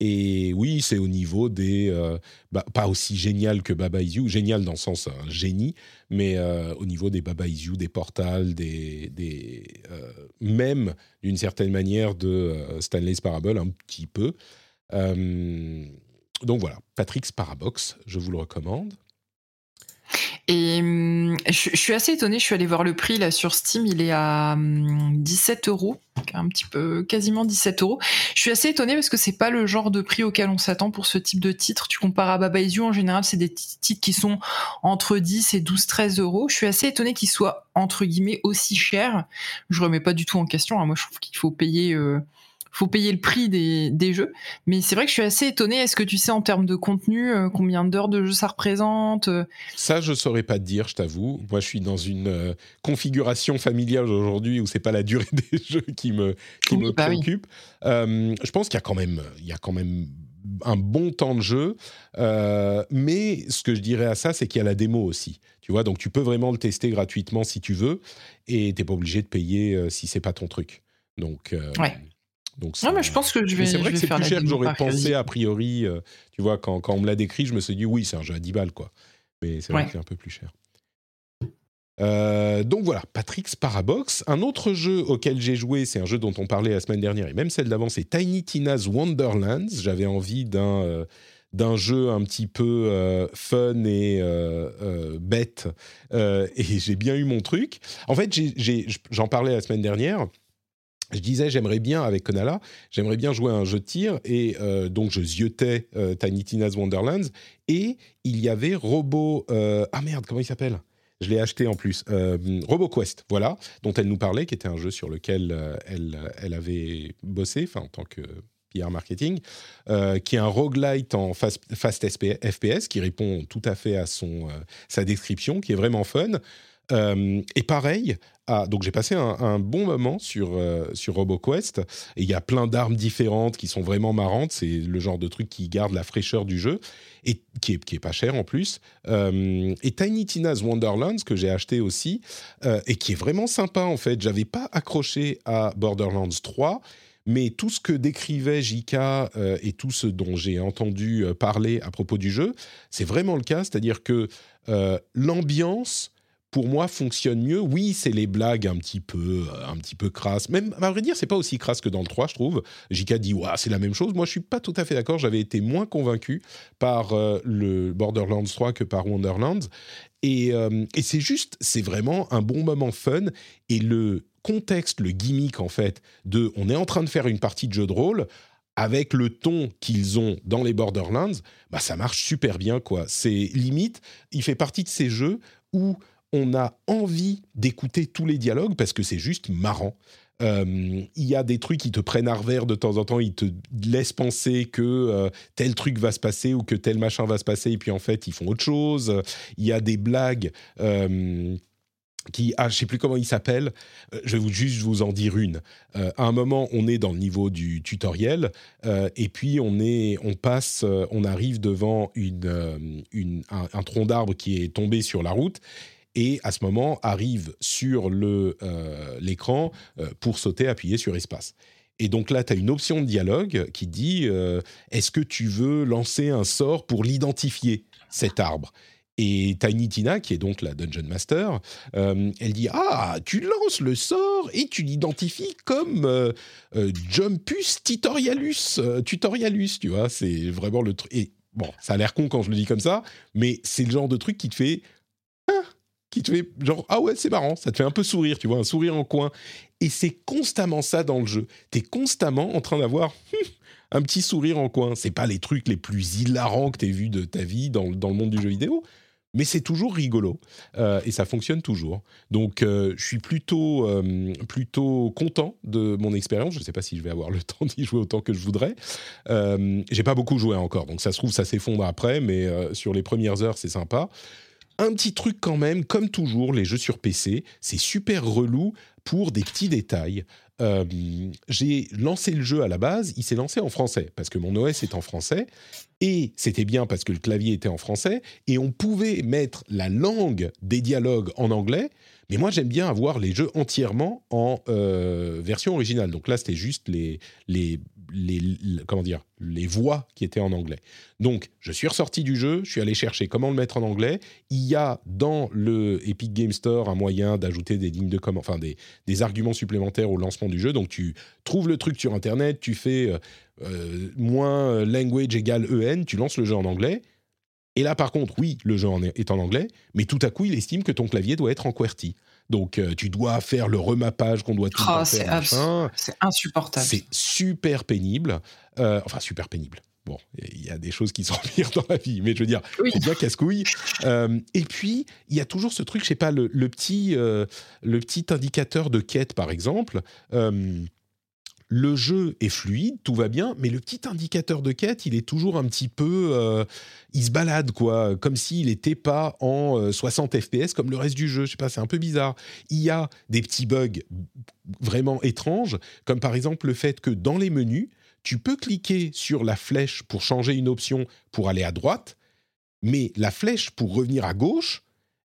Et oui, c'est au niveau des. Euh, bah, pas aussi génial que Baba Is You, génial dans le sens un génie, mais euh, au niveau des Baba Is You, des portals, des. des euh, même d'une certaine manière de Stanley's Parable, un petit peu. Euh, donc voilà, Patrick's Parabox, je vous le recommande. Et hum, je, je suis assez étonnée, je suis allée voir le prix là sur Steam, il est à hum, 17 euros, un petit peu, quasiment 17 euros. Je suis assez étonnée parce que c'est pas le genre de prix auquel on s'attend pour ce type de titre. Tu compares à Baba Is You, en général, c'est des titres qui sont entre 10 et 12, 13 euros. Je suis assez étonnée qu'ils soient entre guillemets aussi chers. Je remets pas du tout en question. hein. Moi, je trouve qu'il faut payer. euh, faut payer le prix des, des jeux. Mais c'est vrai que je suis assez étonnée. Est-ce que tu sais en termes de contenu euh, combien d'heures de jeu ça représente euh, Ça, je saurais pas te dire, je t'avoue. Moi, je suis dans une euh, configuration familiale aujourd'hui où c'est pas la durée des jeux qui me qui Oui, me bah oui. préoccupe. Euh, je pense qu'il y a quand même il y a quand même un bon temps de jeu, Euh, mais ce que je dirais à ça, c'est qu'il y a la démo aussi. Tu vois, donc tu peux vraiment le tester gratuitement si tu veux, et t'es pas obligé de payer euh, si c'est pas ton truc. Donc euh, Ouais. Donc Non, mais je pense que je vais. c'est vrai je que c'est plus cher que j'aurais pensé a priori. euh, tu vois, quand, quand on me l'a décrit, je me suis dit oui, c'est un jeu à 10 balles, quoi. Mais c'est vrai Ouais. que c'est un peu plus cher. Euh, donc voilà, Patrick's Parabox. Un autre jeu auquel j'ai joué, c'est un jeu dont on parlait la semaine dernière et même celle d'avant, c'est Tiny Tina's Wonderlands. J'avais envie d'un euh, d'un jeu un petit peu euh, fun et bête et j'ai bien eu mon truc. En fait, j'en parlais la semaine dernière. Je disais, j'aimerais bien, avec Konala, j'aimerais bien jouer à un jeu de tir. Et euh, donc, je ziotais euh, Tiny Tina's Wonderlands. Et il y avait Robo. euh, ah merde, comment il s'appelle? Je l'ai acheté en plus. Euh, RoboQuest, voilà, dont elle nous parlait, qui était un jeu sur lequel elle, avait bossé, enfin, en tant que PR marketing, qui est un roguelite en fast, fast FPS, qui répond tout à fait à son, sa description, qui est vraiment fun. Euh, et pareil, ah, donc j'ai passé un, bon moment sur, euh, sur RoboQuest. Il y a plein d'armes différentes qui sont vraiment marrantes. C'est le genre de truc qui garde la fraîcheur du jeu et qui est, pas cher en plus. Euh, et Tiny Tina's Wonderlands que j'ai acheté aussi et qui est vraiment sympa en fait. J'avais pas accroché à Borderlands 3. Mais tout ce que décrivait JK et tout ce dont j'ai entendu parler à propos du jeu, c'est vraiment le cas. C'est-à-dire que l'ambiance, pour moi, fonctionne mieux. Oui, c'est les blagues un petit peu, euh, un petit peu crasses. Même, à vrai dire, c'est pas aussi crasse que dans le 3, je trouve. JK dit, c'est la même chose. Moi, je suis pas tout à fait d'accord. J'avais été moins convaincu par euh, le Borderlands 3 que par Wonderlands. Et, euh, et c'est juste, c'est vraiment un bon moment fun. Et le contexte, le gimmick, en fait, de on est en train de faire une partie de jeu de rôle avec le ton qu'ils ont dans les Borderlands, bah ça marche super bien quoi. C'est limite, il fait partie de ces jeux où on a envie d'écouter tous les dialogues parce que c'est juste marrant. Euh, Il y a des trucs qui te prennent à revers de temps en temps, ils te laissent penser que euh, tel truc va se passer ou que tel machin va se passer, et puis en fait ils font autre chose. Il y a des blagues. euh, qui, ah, je sais plus comment il s'appelle. Je vais juste vous en dire une. À un moment, on est dans le niveau du tutoriel, et puis on est, on passe, on arrive devant un tronc d'arbre qui est tombé sur la route. Et à ce moment, arrive sur euh, l'écran euh, pour sauter, appuyer sur espace. Et donc là, tu as une option de dialogue qui dit euh, Est-ce que tu veux lancer un sort pour l'identifier, cet arbre? Et Tiny Tina, qui est donc la Dungeon Master, elle dit Ah, tu lances le sort et tu l'identifies comme Jumpus Tutorialus, Tutorialus, tu vois, c'est vraiment le truc. Et bon, ça a l'air con quand je le dis comme ça, mais c'est le genre de truc qui te fait. Ah qui te fait genre ah ouais c'est marrant ça te fait un peu sourire tu vois un sourire en coin et c'est constamment ça dans le jeu t'es constamment en train d'avoir un petit sourire en coin c'est pas les trucs les plus hilarants que t'aies vu de ta vie dans, dans le monde du jeu vidéo mais c'est toujours rigolo euh, et ça fonctionne toujours. Donc euh, je suis plutôt euh, plutôt content de mon expérience. Je ne sais pas si je vais avoir le temps d'y jouer autant que je voudrais. J'ai pas beaucoup joué encore, donc ça se trouve ça s'effondre après, mais sur les premières heures c'est sympa. Un petit truc quand même, comme toujours, les jeux sur PC, c'est super relou pour des petits détails. Euh, J'ai lancé le jeu à la base, il s'est lancé en français, parce que mon OS est en français, et c'était bien parce que le clavier était en français, et on pouvait mettre la langue des dialogues en anglais, mais moi j'aime bien avoir les jeux entièrement en euh, version originale. Donc là c'était juste les, les, les, comment dire, les voix qui étaient en anglais. Donc, je suis ressorti du jeu, je suis allé chercher comment le mettre en anglais. Il y a dans le Epic Game Store un moyen d'ajouter des lignes de commande, enfin des, des, arguments supplémentaires au lancement du jeu. Donc, tu trouves le truc sur Internet, tu fais euh, euh, moins language égale EN, tu lances le jeu en anglais. Et là, par contre, oui, le jeu est en anglais, mais tout à coup, il estime que ton clavier doit être en QWERTY. Donc, euh, tu dois faire le remappage qu'on doit tout oh, faire. C'est insupportable. C'est super pénible. Euh, enfin, super pénible. Bon, il y a des choses qui sont pires dans la vie, mais je veux dire, c'est bien casse-couille. Euh, et puis, il y a toujours ce truc, je sais pas, le, petit, le petit indicateur de quête, par exemple le jeu est fluide, tout va bien, mais le petit indicateur de quête, il est toujours un petit peu, euh, il se balade quoi, comme s'il n'était pas en 60 euh, FPS comme le reste du jeu. Je sais pas, c'est un peu bizarre. Il y a des petits bugs vraiment étranges, comme par exemple le fait que dans les menus, tu peux cliquer sur la flèche pour changer une option pour aller à droite, mais la flèche pour revenir à gauche,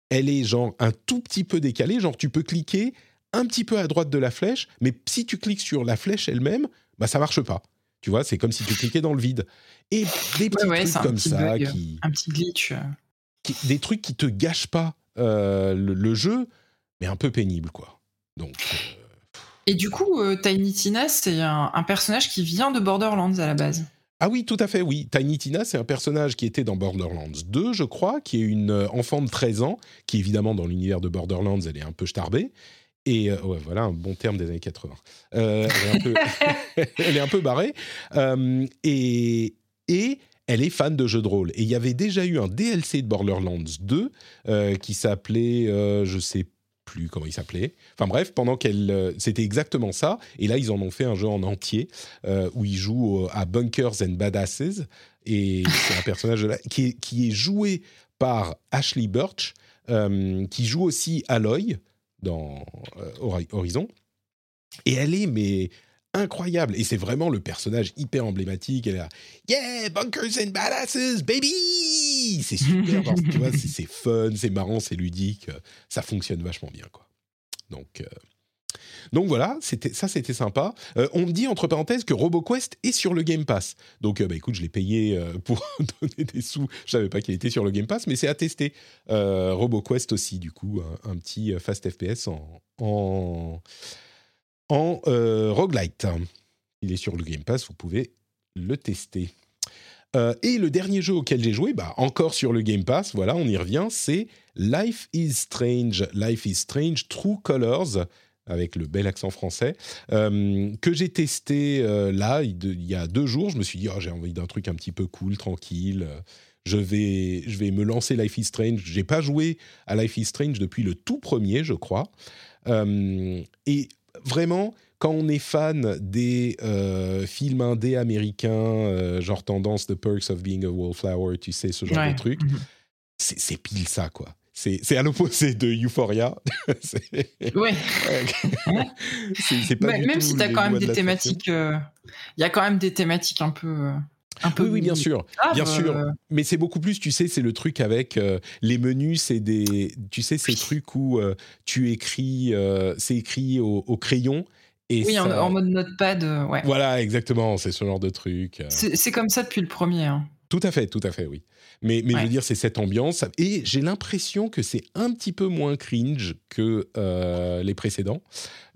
elle est genre un tout petit peu décalée, genre tu peux cliquer un petit peu à droite de la flèche, mais si tu cliques sur la flèche elle-même, bah ça marche pas. Tu vois, c'est comme si tu cliquais dans le vide. Et des petits trucs comme ça, qui, un petit glitch, des trucs qui te gâchent pas euh, le, jeu, mais un peu pénible, quoi. Donc. Euh, Et du coup, euh, Tiny Tina, c'est un, personnage qui vient de Borderlands à la base. Ah oui, tout à fait, oui. Tiny Tina, c'est un personnage qui était dans Borderlands 2, je crois, qui est une enfant de 13 ans, qui évidemment dans l'univers de Borderlands, elle est un peu starbée, et euh, ouais, voilà un bon terme des années 80. Euh, elle, est un peu, barrée. Euh, et, et elle est fan de jeux de rôle. Et il y avait déjà eu un DLC de Borderlands 2 qui s'appelait, je sais plus comment il s'appelait. Enfin bref, pendant qu'elle, c'était exactement ça. Et là, ils en ont fait un jeu en entier où il joue à Bunkers and Badasses. Et c'est un personnage qui, est, qui est joué par Ashley Birch, qui joue aussi Aloy dans euh, Horizon. Et elle est, mais incroyable. Et c'est vraiment le personnage hyper emblématique. Elle est là, yeah, bunkers and badasses, baby! C'est super, tu vois, c'est fun, c'est marrant, c'est ludique. Ça fonctionne vachement bien, quoi. Donc, euh, donc voilà, c'était ça, c'était sympa. Euh, on me dit entre parenthèses que RoboQuest est sur le Game Pass. Donc euh, bah, écoute, je l'ai payé euh, pour donner des sous. Je savais pas qu'il était sur le Game Pass, mais c'est à tester. RoboQuest aussi, du coup, un, petit fast FPS en roguelite. Il est sur le Game Pass, vous pouvez le tester. et le dernier jeu auquel j'ai joué, bah, encore sur le Game Pass, voilà, on y revient, c'est Life is Strange. Life is Strange True Colors avec le bel accent français, euh, que j'ai testé euh, là, il, y a deux jours. Je me suis dit, oh, j'ai envie d'un truc un petit peu cool, tranquille. Je vais, je vais me lancer Life is Strange. J'ai pas joué à Life is Strange depuis le tout premier, je crois. Euh, et vraiment, quand on est fan des films indés américains, genre tendance The Perks of Being a Wallflower, tu sais, ce genre de truc, mhm. c'est pile ça, quoi c'est à l'opposé de Euphoria. ouais. c'est pas même si tu as quand même des thématiques, euh, il y a quand même des thématiques un peu. Euh, un peu oui, oui, bien sûr, bien sûr. Euh. Mais c'est beaucoup plus, tu sais, c'est le truc avec les menus, c'est des, tu sais, ces trucs où tu écris, c'est écrit au, crayon. Et oui, en, mode notepad, ouais. Voilà, exactement, c'est ce genre de truc. C'est comme ça depuis le premier. Hein. Tout à fait, tout à fait, oui. Mais, mais je veux dire, c'est cette ambiance. Et j'ai l'impression que c'est un petit peu moins cringe que euh, les précédents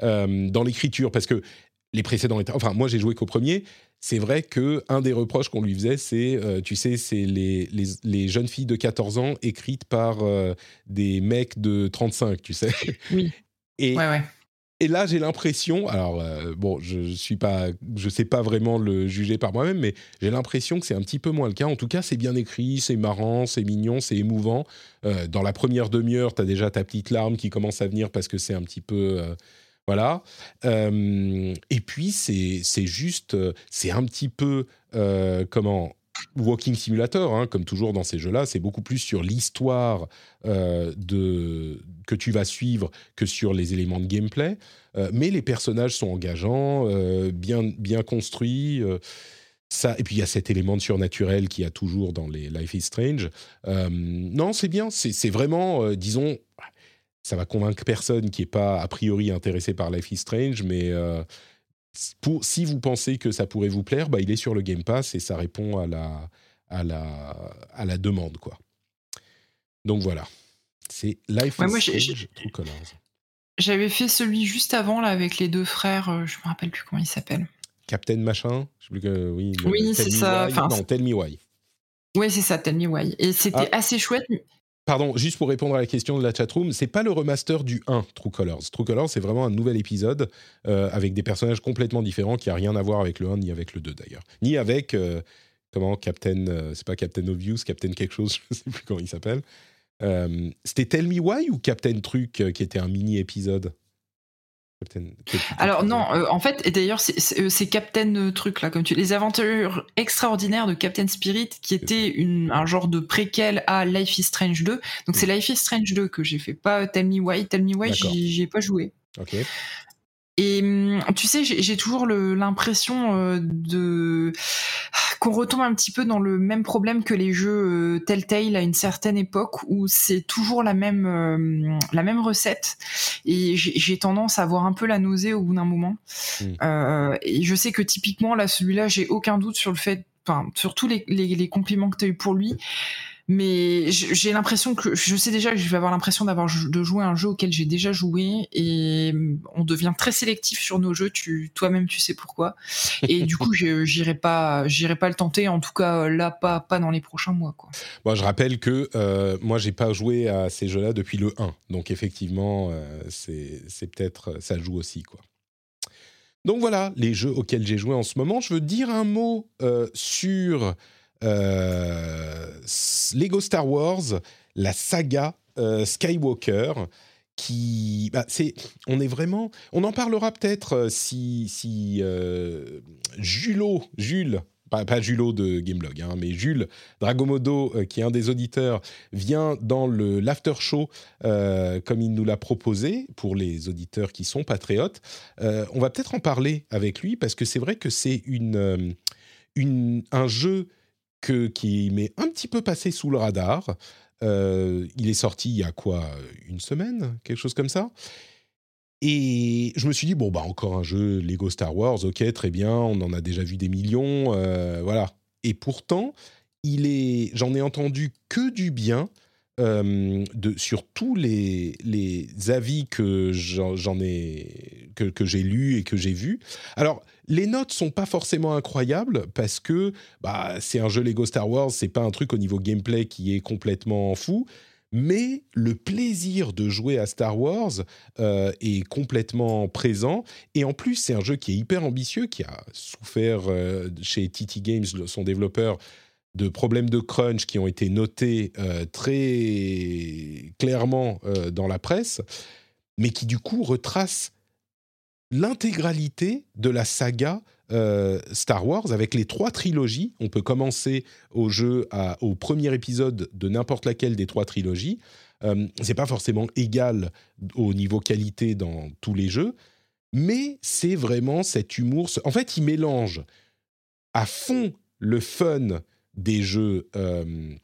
euh, dans l'écriture. Parce que les précédents étaient. Enfin, moi, j'ai joué qu'au premier. C'est vrai que un des reproches qu'on lui faisait, c'est, euh, tu sais, c'est les, les, les, jeunes filles de 14 ans écrites par des mecs de 35, tu sais. Oui. Et, ouais, ouais. Et là, j'ai l'impression, alors euh, bon, je suis pas, je sais pas vraiment le juger par moi-même, mais j'ai l'impression que c'est un petit peu moins le cas. En tout cas, c'est bien écrit, c'est marrant, c'est mignon, c'est émouvant. Euh, dans la première demi-heure, tu as déjà ta petite larme qui commence à venir parce que c'est un petit peu, euh, voilà. et puis c'est juste, c'est un petit peu comment Walking Simulator, hein, comme toujours dans ces jeux-là, c'est beaucoup plus sur l'histoire de que tu vas suivre que sur les éléments de gameplay. Euh, mais les personnages sont engageants, euh, bien bien construits. ça, et puis il y a cet élément de surnaturel qu'il y a toujours dans les Life is Strange. non, c'est bien. C'est vraiment, disons, ça va convaincre personne qui n'est pas a priori intéressé par Life is Strange, mais pour, si vous pensez que ça pourrait vous plaire, bah, il est sur le Game Pass et ça répond à la, à la, à la demande. quoi. Donc voilà. C'est Life Ouais, is moi, Strange, True Colors. J'avais fait celui juste avant là avec les deux frères, euh, je me rappelle plus comment il s'appelle. Captain Machin je sais plus que, oui, Oui, c'est ça, Why. enfin, non, Tell Me Why. Ouais, c'est ça, Tell Me Why. Et c'était Ah. assez chouette. Pardon, juste pour répondre à la question de la chatroom, c'est pas le remaster du 1 True Colors. True Colors, c'est vraiment un nouvel épisode euh, avec des personnages complètement différents qui a rien à voir avec le 1 ni avec le 2 d'ailleurs. Ni avec euh, comment Captain euh, c'est pas Captain Obvious, Captain quelque chose, je sais plus comment il s'appelle. Euh, c'était Tell Me Why ou Captain Truc euh, qui était un mini épisode? Captain- Alors non, euh, en fait, et d'ailleurs, c'est- Captain truc là, comme tu, les aventures extraordinaires de Captain Spirit, qui était une, un genre de préquel à Life is Strange 2. Donc c'est Life is Strange 2 que j'ai fait, pas Tell Me Why. Tell Me Why, D'accord. j'y j'y ai pas joué. Ok. Et hum, tu sais, j'ai toujours l'impression euh, de qu'on retombe un petit peu dans le même problème que les jeux euh, Telltale à une certaine époque où c'est toujours la même euh, la même recette et j'ai tendance à avoir un peu la nausée au bout d'un moment. Mm. Euh, et je sais que typiquement là, celui-là, j'ai aucun doute sur le fait, enfin sur tous les, les, les compliments que tu as eu pour lui. Mais j'ai l'impression que je sais déjà que je vais avoir l'impression d'avoir de jouer à un jeu auquel j'ai déjà joué et on devient très sélectif sur nos jeux. Toi-même tu sais pourquoi. Et du coup j'irai pas j'irai pas le tenter. En tout cas là pas pas dans les prochains mois quoi. Je rappelle que euh, moi, j'ai pas joué à ces jeux-là depuis le 1. Donc, effectivement, euh, c'est peut-être. Ça joue aussi. Donc, voilà les jeux auxquels j'ai joué en ce moment. Je veux dire un mot euh, sur Lego Star Wars, la saga euh, Skywalker. Qui, bah, c'est, on est vraiment, on en parlera peut-être euh, si, si euh, Julot, Jules, pas, pas Julot de Gameblog, hein, mais Jules Dragomodo, euh, qui est un des auditeurs, vient dans le l'after show euh, comme il nous l'a proposé pour les auditeurs qui sont patriotes. Euh, on va peut-être en parler avec lui parce que c'est vrai que c'est une, euh, une, un jeu qui m'est un petit peu passé sous le radar. Euh, il est sorti il y a quoi Une semaine Quelque chose comme ça et je me suis dit, bon, bah, encore un jeu Lego Star Wars, ok, très bien, on en a déjà vu des millions, euh, voilà. Et pourtant, il est, j'en ai entendu que du bien euh, de, sur tous les, les avis que j'en j'en ai, que, que j'ai lus et que j'ai vus. Alors, les notes sont pas forcément incroyables parce que bah, c'est un jeu Lego Star Wars, c'est pas un truc au niveau gameplay qui est complètement fou. Mais le plaisir de jouer à Star Wars euh, est complètement présent. Et en plus, c'est un jeu qui est hyper ambitieux, qui a souffert euh, chez TT Games, son développeur, de problèmes de crunch qui ont été notés euh, très clairement dans la presse, mais qui du coup retrace l'intégralité de la saga euh, Star Wars avec les trois trilogies. On peut commencer au jeu au premier épisode de n'importe laquelle des trois trilogies. Euh, c'est pas forcément égal au niveau qualité dans tous les jeux, mais c'est vraiment cet humour. En fait, il mélange à fond le fun des jeux euh,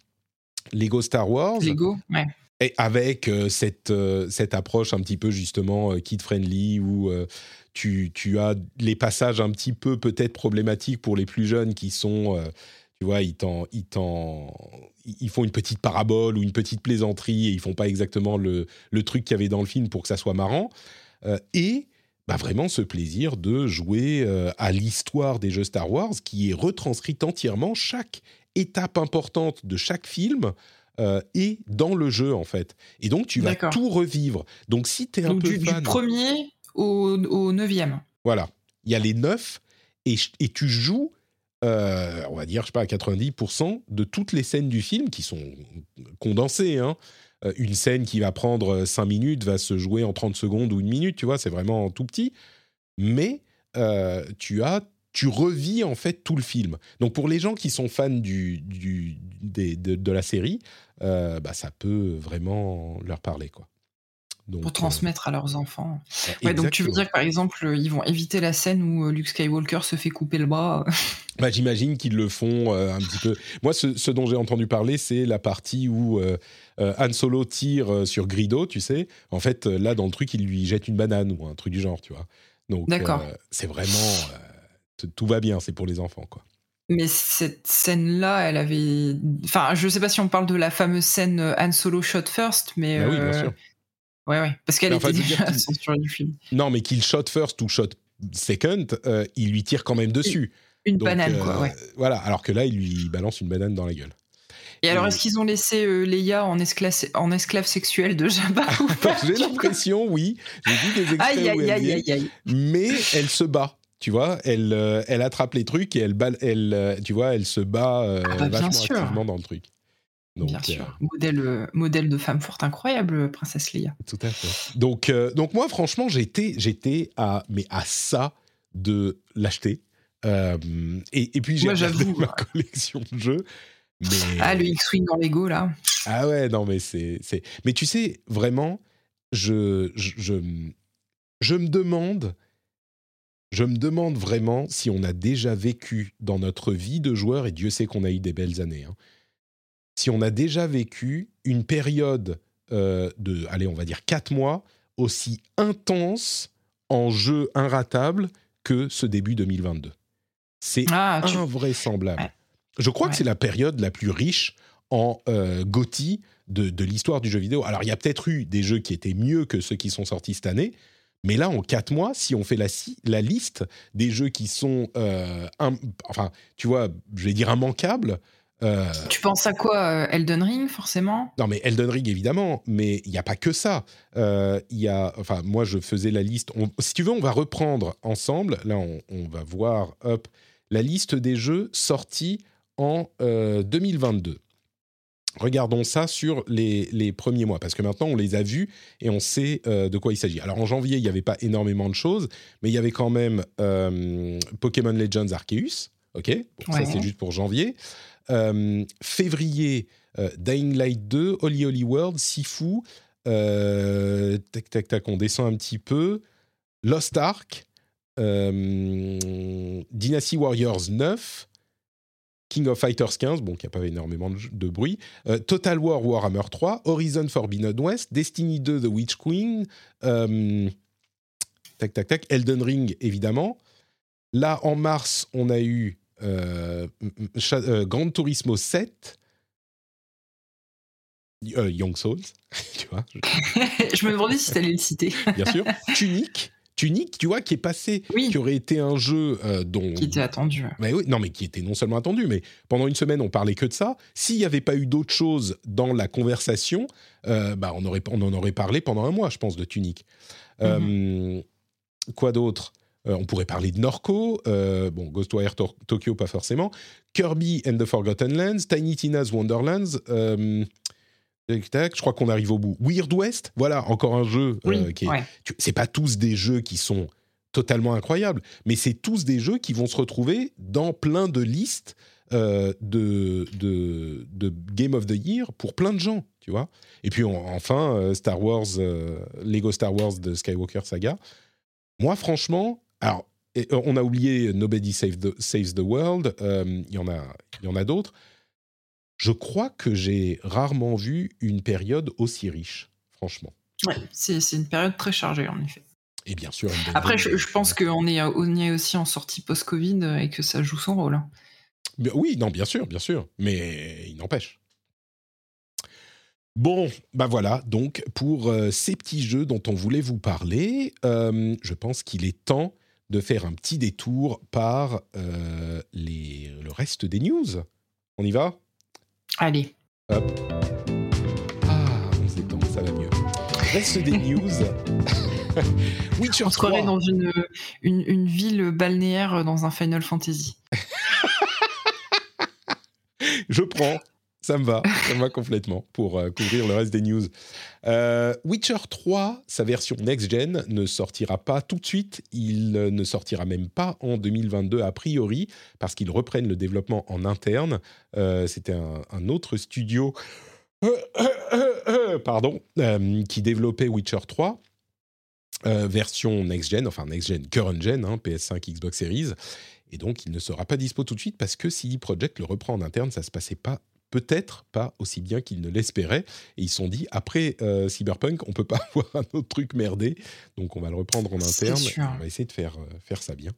Lego Star Wars Lego, ouais. Et avec euh, cette, euh, cette approche un petit peu justement euh, kid-friendly où tu, tu as les passages un petit peu peut-être problématiques pour les plus jeunes qui sont, tu vois, ils, t'en- ils, t'en- ils font une petite parabole ou une petite plaisanterie et ils font pas exactement le, le truc qu'il y avait dans le film pour que ça soit marrant. Et bah, vraiment ce plaisir de jouer à l'histoire des jeux Star Wars qui est retranscrite entièrement chaque étape importante de chaque film euh, est dans le jeu en fait. Et donc tu vas tout revivre. Donc si tu es un Donc peu du, du fan, premier au, au neuvième. voilà, il y a les neuf et, et tu joues, euh, on va dire, je sais pas, à 90% de toutes les scènes du film qui sont condensées. hein. Euh, une scène qui va prendre 5 minutes va se jouer en 30 secondes ou une minute, tu vois, c'est vraiment tout petit. Mais euh, tu as tu revis en fait tout le film. Donc pour les gens qui sont fans du, du- des- de, de la série, euh, bah, ça peut vraiment leur parler. Quoi. Donc, Pour transmettre à leurs enfants. euh, Ouais, donc tu veux dire que par exemple, euh, ils vont éviter la scène où euh, Luke Skywalker se fait couper le bras. Bah, J'imagine qu'ils le font euh, un petit peu. Moi, ce, ce dont j'ai entendu parler, c'est la partie où euh, euh, Han Solo tire euh, sur Grido, tu sais. En fait, euh, là, dans le truc, il lui jette une banane ou un truc du genre, tu vois. Donc, euh, c'est vraiment. euh, tout va bien, c'est pour les enfants, quoi. Mais cette scène-là, elle avait. Enfin, je sais pas si on parle de la fameuse scène euh, Han Solo shot first, mais. Bah oui, bien euh, sûr. Ouais, ouais. Parce qu'elle était déjà censurée du film. Non, mais qu'il shot first ou shot second, euh, il lui tire quand même dessus. Une Donc, banane, euh, quoi, ouais. Voilà, alors que là, il lui balance une banane dans la gueule. Et alors, est-ce qu'ils ont laissé euh, Leia en esclave, en esclave sexuelle de Jabba J'ai l'impression, oui. J'ai vu des extraits Aïe, aïe, aïe, aïe. mais elle se bat. Tu vois, elle, euh, elle attrape les trucs et elle, elle, euh, tu vois, elle se bat euh, Ah bah, vachement activement dans le truc. Donc, Bien euh, sûr. Modèle, modèle de femme forte incroyable, princesse Leia. Tout à fait. Donc, donc moi, franchement, j'étais, j'étais à, mais à ça de l'acheter. Et, et puis j'ai regardé ma collection de jeux. Mais Ah, le X-Wing dans Lego, là. ah ouais, non, mais c'est, c'est. Mais tu sais, vraiment, je, je, je, je me demande, je me demande vraiment si on a déjà vécu dans notre vie de joueur, et Dieu sait qu'on a eu des belles années, hein, si on a déjà vécu une période euh, de, allez, on va dire quatre mois, aussi intense en jeu inratable que ce début 2022. C'est Ah, tu- invraisemblable. Ouais. Je crois que c'est la période la plus riche en euh, GOTY de, de l'histoire du jeu vidéo. Alors, il y a peut-être eu des jeux qui étaient mieux que ceux qui sont sortis cette année, mais là, en quatre mois, si on fait la, liste des jeux qui sont, euh, enfin, tu vois, je vais dire immanquables, euh, Tu penses à quoi euh, Elden Ring, forcément? Non, mais Elden Ring, évidemment, mais il n'y a pas que ça. Euh, Il y a, enfin, moi, je faisais la liste. On- si tu veux, on va reprendre ensemble. Là, on, on va voir, hop, la liste des jeux sortis en euh, 2022. Regardons ça sur les, les premiers mois, parce que maintenant, on les a vus et on sait euh, de quoi il s'agit. Alors, en janvier, il n'y avait pas énormément de choses, mais il y avait quand même euh, Pokémon Legends Arceus. OK? Bon, Ça, c'est juste pour janvier. Euh, février, Dying Light 2, Holy Holy World, Sifu, tac tac tac, on descend un petit peu, Lost Ark, Dynasty Warriors 9, King of Fighters 15, bon, qui n'a pas énormément de, de bruit, euh, Total War Warhammer 3, Horizon Forbidden West, Destiny 2 The Witch Queen, euh, tac tac tac, Elden Ring évidemment. Là, en mars, on a eu euh, Cha- euh, Gran Turismo 7, euh, Young Souls, tu vois, je- Je me demandais si t'allais le citer. bien sûr. Tunic, Tunic, tu vois, qui est passé, Oui, qui aurait été un jeu euh, dont. qui était attendu. Mais oui, non, mais qui était non seulement attendu, mais pendant une semaine, on parlait que de ça. S'il n'y avait pas eu d'autres choses dans la conversation, euh, bah, on, aurait, on en aurait parlé pendant un mois, je pense, de Tunic. Euh, quoi d'autre? On pourrait parler de Norco, bon, Ghostwire Tor- Tokyo, pas forcément. Kirby and the Forgotten Lands, Tiny Tina's Wonderlands. Euh, tac, je crois qu'on arrive au bout. Weird West, voilà, encore un jeu Oui, euh, qui est, ouais. tu- c'est pas tous des jeux qui sont totalement incroyables, mais c'est tous des jeux qui vont se retrouver dans plein de listes euh, de, de, de Game of the Year pour plein de gens, tu vois. Et puis on- enfin, euh, Star Wars, euh, Lego Star Wars de Skywalker Saga. Moi, franchement, alors euh, on a oublié Nobody Save the, Saves the World. euh, Il y en a, il y en a d'autres. Je crois que j'ai rarement vu une période aussi riche, franchement. Ouais, c'est une période très chargée, en effet. Et bien sûr. Après, je, je pense qu'on est, on est aussi en sortie post-Covid et que ça joue son rôle. hein. Bien- Oui, non, bien sûr, bien sûr, mais il n'empêche. Bon, bah voilà, donc pour euh, ces petits jeux dont on voulait vous parler, euh, je pense qu'il est temps de faire un petit détour par euh, les, le reste des news. On y va? Allez. Ah, on s'étend, ça va mieux. Reste des news. Witcher On se 3. croirait dans une, une, une ville balnéaire dans un Final Fantasy. Je prends. Ça me va, ça me va complètement pour euh, couvrir le reste des news. Euh, Witcher 3, sa version next-gen, ne sortira pas tout de suite. Il euh, ne sortira même pas en 2022 a priori, parce qu'ils reprennent le développement en interne. C'était un, autre studio, pardon, qui développait Witcher 3. euh, version next-gen, enfin next-gen, current-gen, hein, PS5, Xbox Series. Et donc, il ne sera pas dispo tout de suite parce que CD Projekt le reprend en interne, ça se passait pas peut-être pas aussi bien qu'ils ne l'espéraient. Et ils se sont dit, après euh, Cyberpunk, on peut pas avoir un autre truc merdé, donc on va le reprendre en interne. On va essayer de faire, euh, faire ça bien.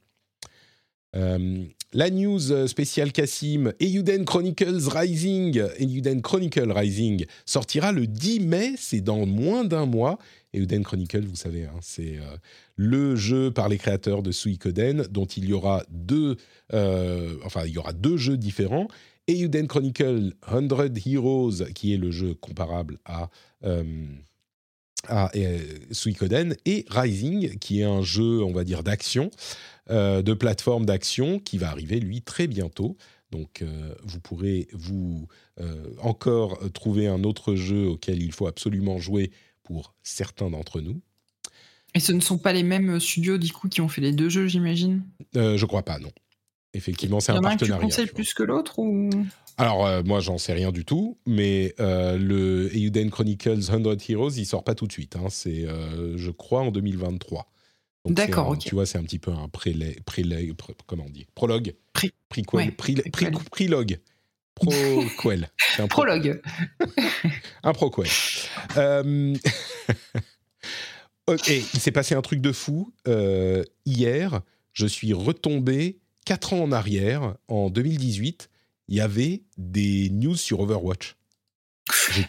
Euh, la news spéciale Cassim, Eiyuden Chronicles Rising, Eiyuden Chronicle Rising sortira le 10 mai, c'est dans moins d'un mois. Eiyuden Chronicle, vous savez, hein, c'est euh, le jeu par les créateurs de Suikoden, dont il y aura deux, euh, enfin il y aura deux jeux différents. Eiyuden Chronicle 100 Heroes, qui est le jeu comparable à euh, à euh, Suikoden et Rising, qui est un jeu, on va dire, d'action, euh, de plateforme d'action, qui va arriver, lui, très bientôt. Donc, euh, vous pourrez vous euh, encore trouver un autre jeu auquel il faut absolument jouer pour certains d'entre nous. Et ce ne sont pas les mêmes studios, du coup, qui ont fait les deux jeux, j'imagine? Euh, je crois pas, non. Effectivement, c'est Il y un en a un que tu partenariat. conseilles plus que l'autre ou... Alors, euh, moi, j'en sais rien du tout, mais euh, le Eiyuden Chronicles 100 Heroes, il sort pas tout de suite. hein. C'est, euh, je crois, en 2023. Donc, D'accord, ok. Tu vois, c'est un petit peu un prélé, prélé- pr- comment on dit? Prologue? Pré- pré- pré- préquel. Prelogue. Proquel. Un pro- Prologue. Un proquel. Ok, il s'est passé un truc de fou. Hier, je suis retombé 4 ans en arrière, en 2018. Il y avait des news sur Overwatch.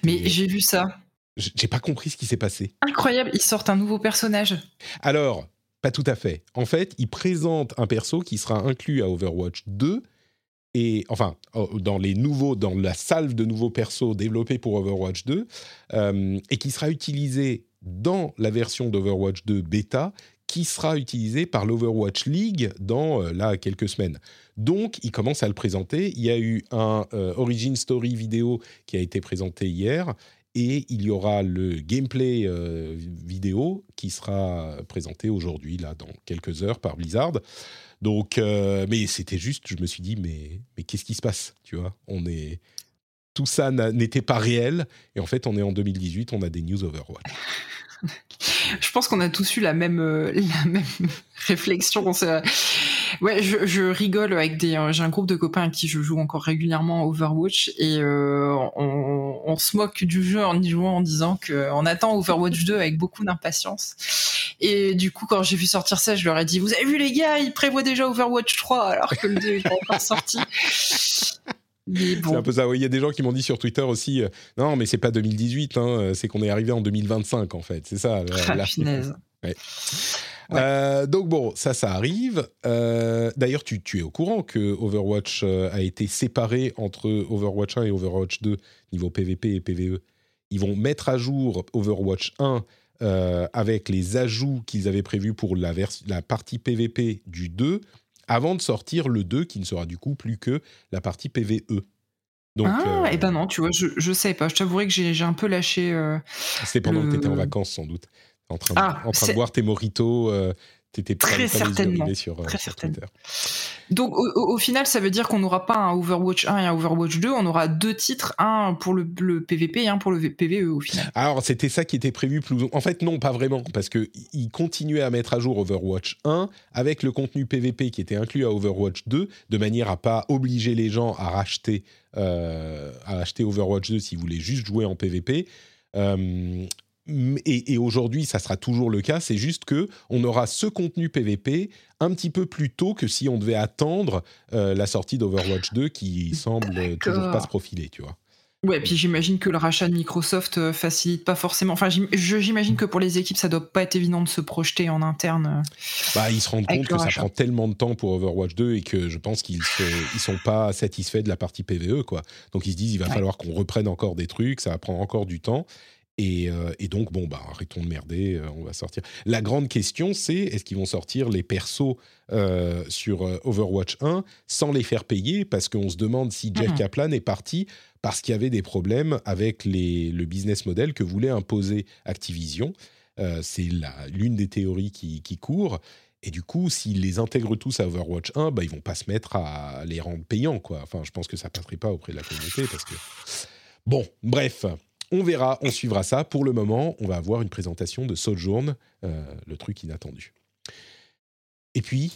Mais j'ai vu ça. j'ai pas compris ce qui s'est passé. Incroyable, ils sortent un nouveau personnage. Alors, pas tout à fait. En fait, ils présentent un perso qui sera inclus à Overwatch 2 et enfin oh, dans les nouveaux, dans la salve de nouveaux persos développés pour Overwatch 2 euh, et qui sera utilisé dans la version d'Overwatch 2 bêta qui sera utilisée par l'Overwatch League dans euh, là quelques semaines. Donc, ils commencent à le présenter. Il y a eu un euh, origin story vidéo qui a été présenté hier et il y aura le gameplay euh, vidéo qui sera présenté aujourd'hui, là, dans quelques heures par Blizzard. Donc, mais c'était juste, je me suis dit, mais, mais qu'est-ce qui se passe Tu vois, on est. Tout ça n'était pas réel. Et en fait, on est en 2018, on a des news Overwatch. Je pense qu'on a tous eu la même, euh, la même réflexion. On s'est- Ouais, je, je rigole avec des. euh, J'ai un groupe de copains avec qui je joue encore régulièrement à Overwatch et euh, on, on se moque du jeu en y jouant en disant qu'on attend Overwatch 2 avec beaucoup d'impatience. Et du coup, quand j'ai vu sortir ça, je leur ai dit Vous avez vu les gars, ils prévoient déjà Overwatch 3 alors que le 2 est pas encore sorti. C'est un peu ça. Il y a des gens qui m'ont dit sur Twitter aussi, euh, non, mais c'est pas 2018, hein, euh, c'est qu'on est arrivé en 2025 en fait. C'est ça. la- ah, la-. Ouais. Euh, donc bon, ça, ça arrive. Euh, D'ailleurs, tu, tu es au courant que Overwatch a été séparé entre Overwatch 1 et Overwatch 2 niveau PVP et PVE. Ils vont mettre à jour Overwatch 1 euh, avec les ajouts qu'ils avaient prévus pour la partie PVP du 2 avant de sortir le 2 qui ne sera du coup plus que la partie PVE. Donc, ah, euh, et ben non, tu vois, je, je sais pas. Je t'avouerais que j'ai un peu lâché. euh, c'était pendant que tu étais en vacances sans doute. En train, de- Ah, en train de boire tes mojitos, euh, t'étais Très pas certainement, sur, euh, très sur. Twitter. Donc au, final, ça veut dire qu'on n'aura pas un Overwatch 1 et un Overwatch 2, on aura deux titres, un pour le, le PVP et un pour le PVE au final. Alors, c'était ça qui était prévu plus. En fait, non, pas vraiment, parce que ils continuaient à mettre à jour Overwatch 1 avec le contenu PVP qui était inclus à Overwatch 2, de manière à pas obliger les gens à racheter, euh, à acheter Overwatch 2 s'ils voulaient juste jouer en PVP. Euh, et, et aujourd'hui, ça sera toujours le cas. C'est juste que on aura ce contenu PVP un petit peu plus tôt que si on devait attendre euh, la sortie d'Overwatch 2, qui semble toujours pas se profiler, tu vois. Ouais, puis j'imagine que le rachat de Microsoft euh, facilite pas forcément. Enfin, j'imagine que pour les équipes, ça doit pas être évident de se projeter en interne. euh. Bah, ils se rendent compte que ça prend tellement de temps pour Overwatch 2 et que je pense qu'ils ils sont pas satisfaits de la partie PVE quoi. Donc ils se disent il va Ouais. falloir qu'on reprenne encore des trucs, ça va prendre encore du temps. Et, euh, et donc bon bah arrêtons de merder, euh, on va sortir. La grande question c'est est-ce qu'ils vont sortir les persos euh, sur Overwatch 1 sans les faire payer? Parce qu'on se demande si Jeff Mhm. Kaplan est parti parce qu'il y avait des problèmes avec les, le business model que voulait imposer Activision. C'est l'une des théories qui, qui court. Et du coup, s'ils les intègrent tous à Overwatch 1, bah, ils vont pas se mettre à les rendre payants. Quoi. Enfin, je pense que ça passerait pas auprès de la communauté. Parce que... Bon, bref, on verra, on suivra ça. Pour le moment, on va avoir une présentation de Sojourn, euh, le truc inattendu. Et puis,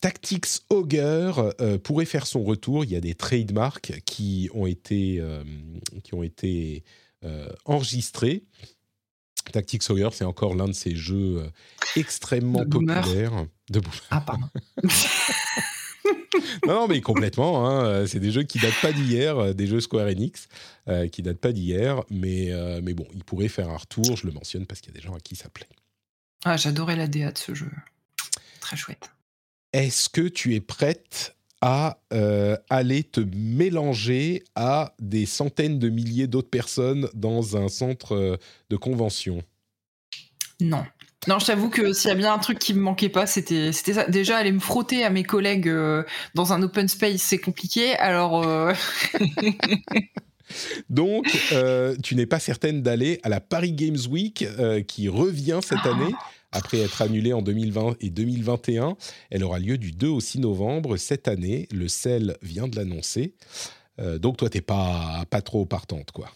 Tactics Ogre euh, pourrait faire son retour. Il y a des trademarks qui ont été, qui ont été enregistrés. Tactics Ogre, c'est encore l'un de ces jeux extrêmement populaires. De Ah, pardon. non, mais complètement. Hein. C'est des jeux qui datent pas d'hier, des jeux Square Enix qui datent pas d'hier, mais, mais bon, ils pourraient faire un retour. Je le mentionne parce qu'il y a des gens à qui ça plaît. Ah, j'adorais la DA de ce jeu. Très chouette. Est-ce que tu es prête à euh, aller te mélanger à des centaines de milliers d'autres personnes dans un centre euh, de convention? Non. Non, je t'avoue que s'il y a bien un truc qui me manquait pas, c'était ça. Déjà, aller me frotter à mes collègues euh, dans un open space, c'est compliqué. Alors. Donc, tu n'es pas certaine d'aller à la Paris Games Week qui revient cette ah. année après être annulée en 2020 et 2021. Elle aura lieu du 2 au 6 novembre cette année. Le CEL vient de l'annoncer. Euh, donc toi, t'es pas, pas trop partante, quoi.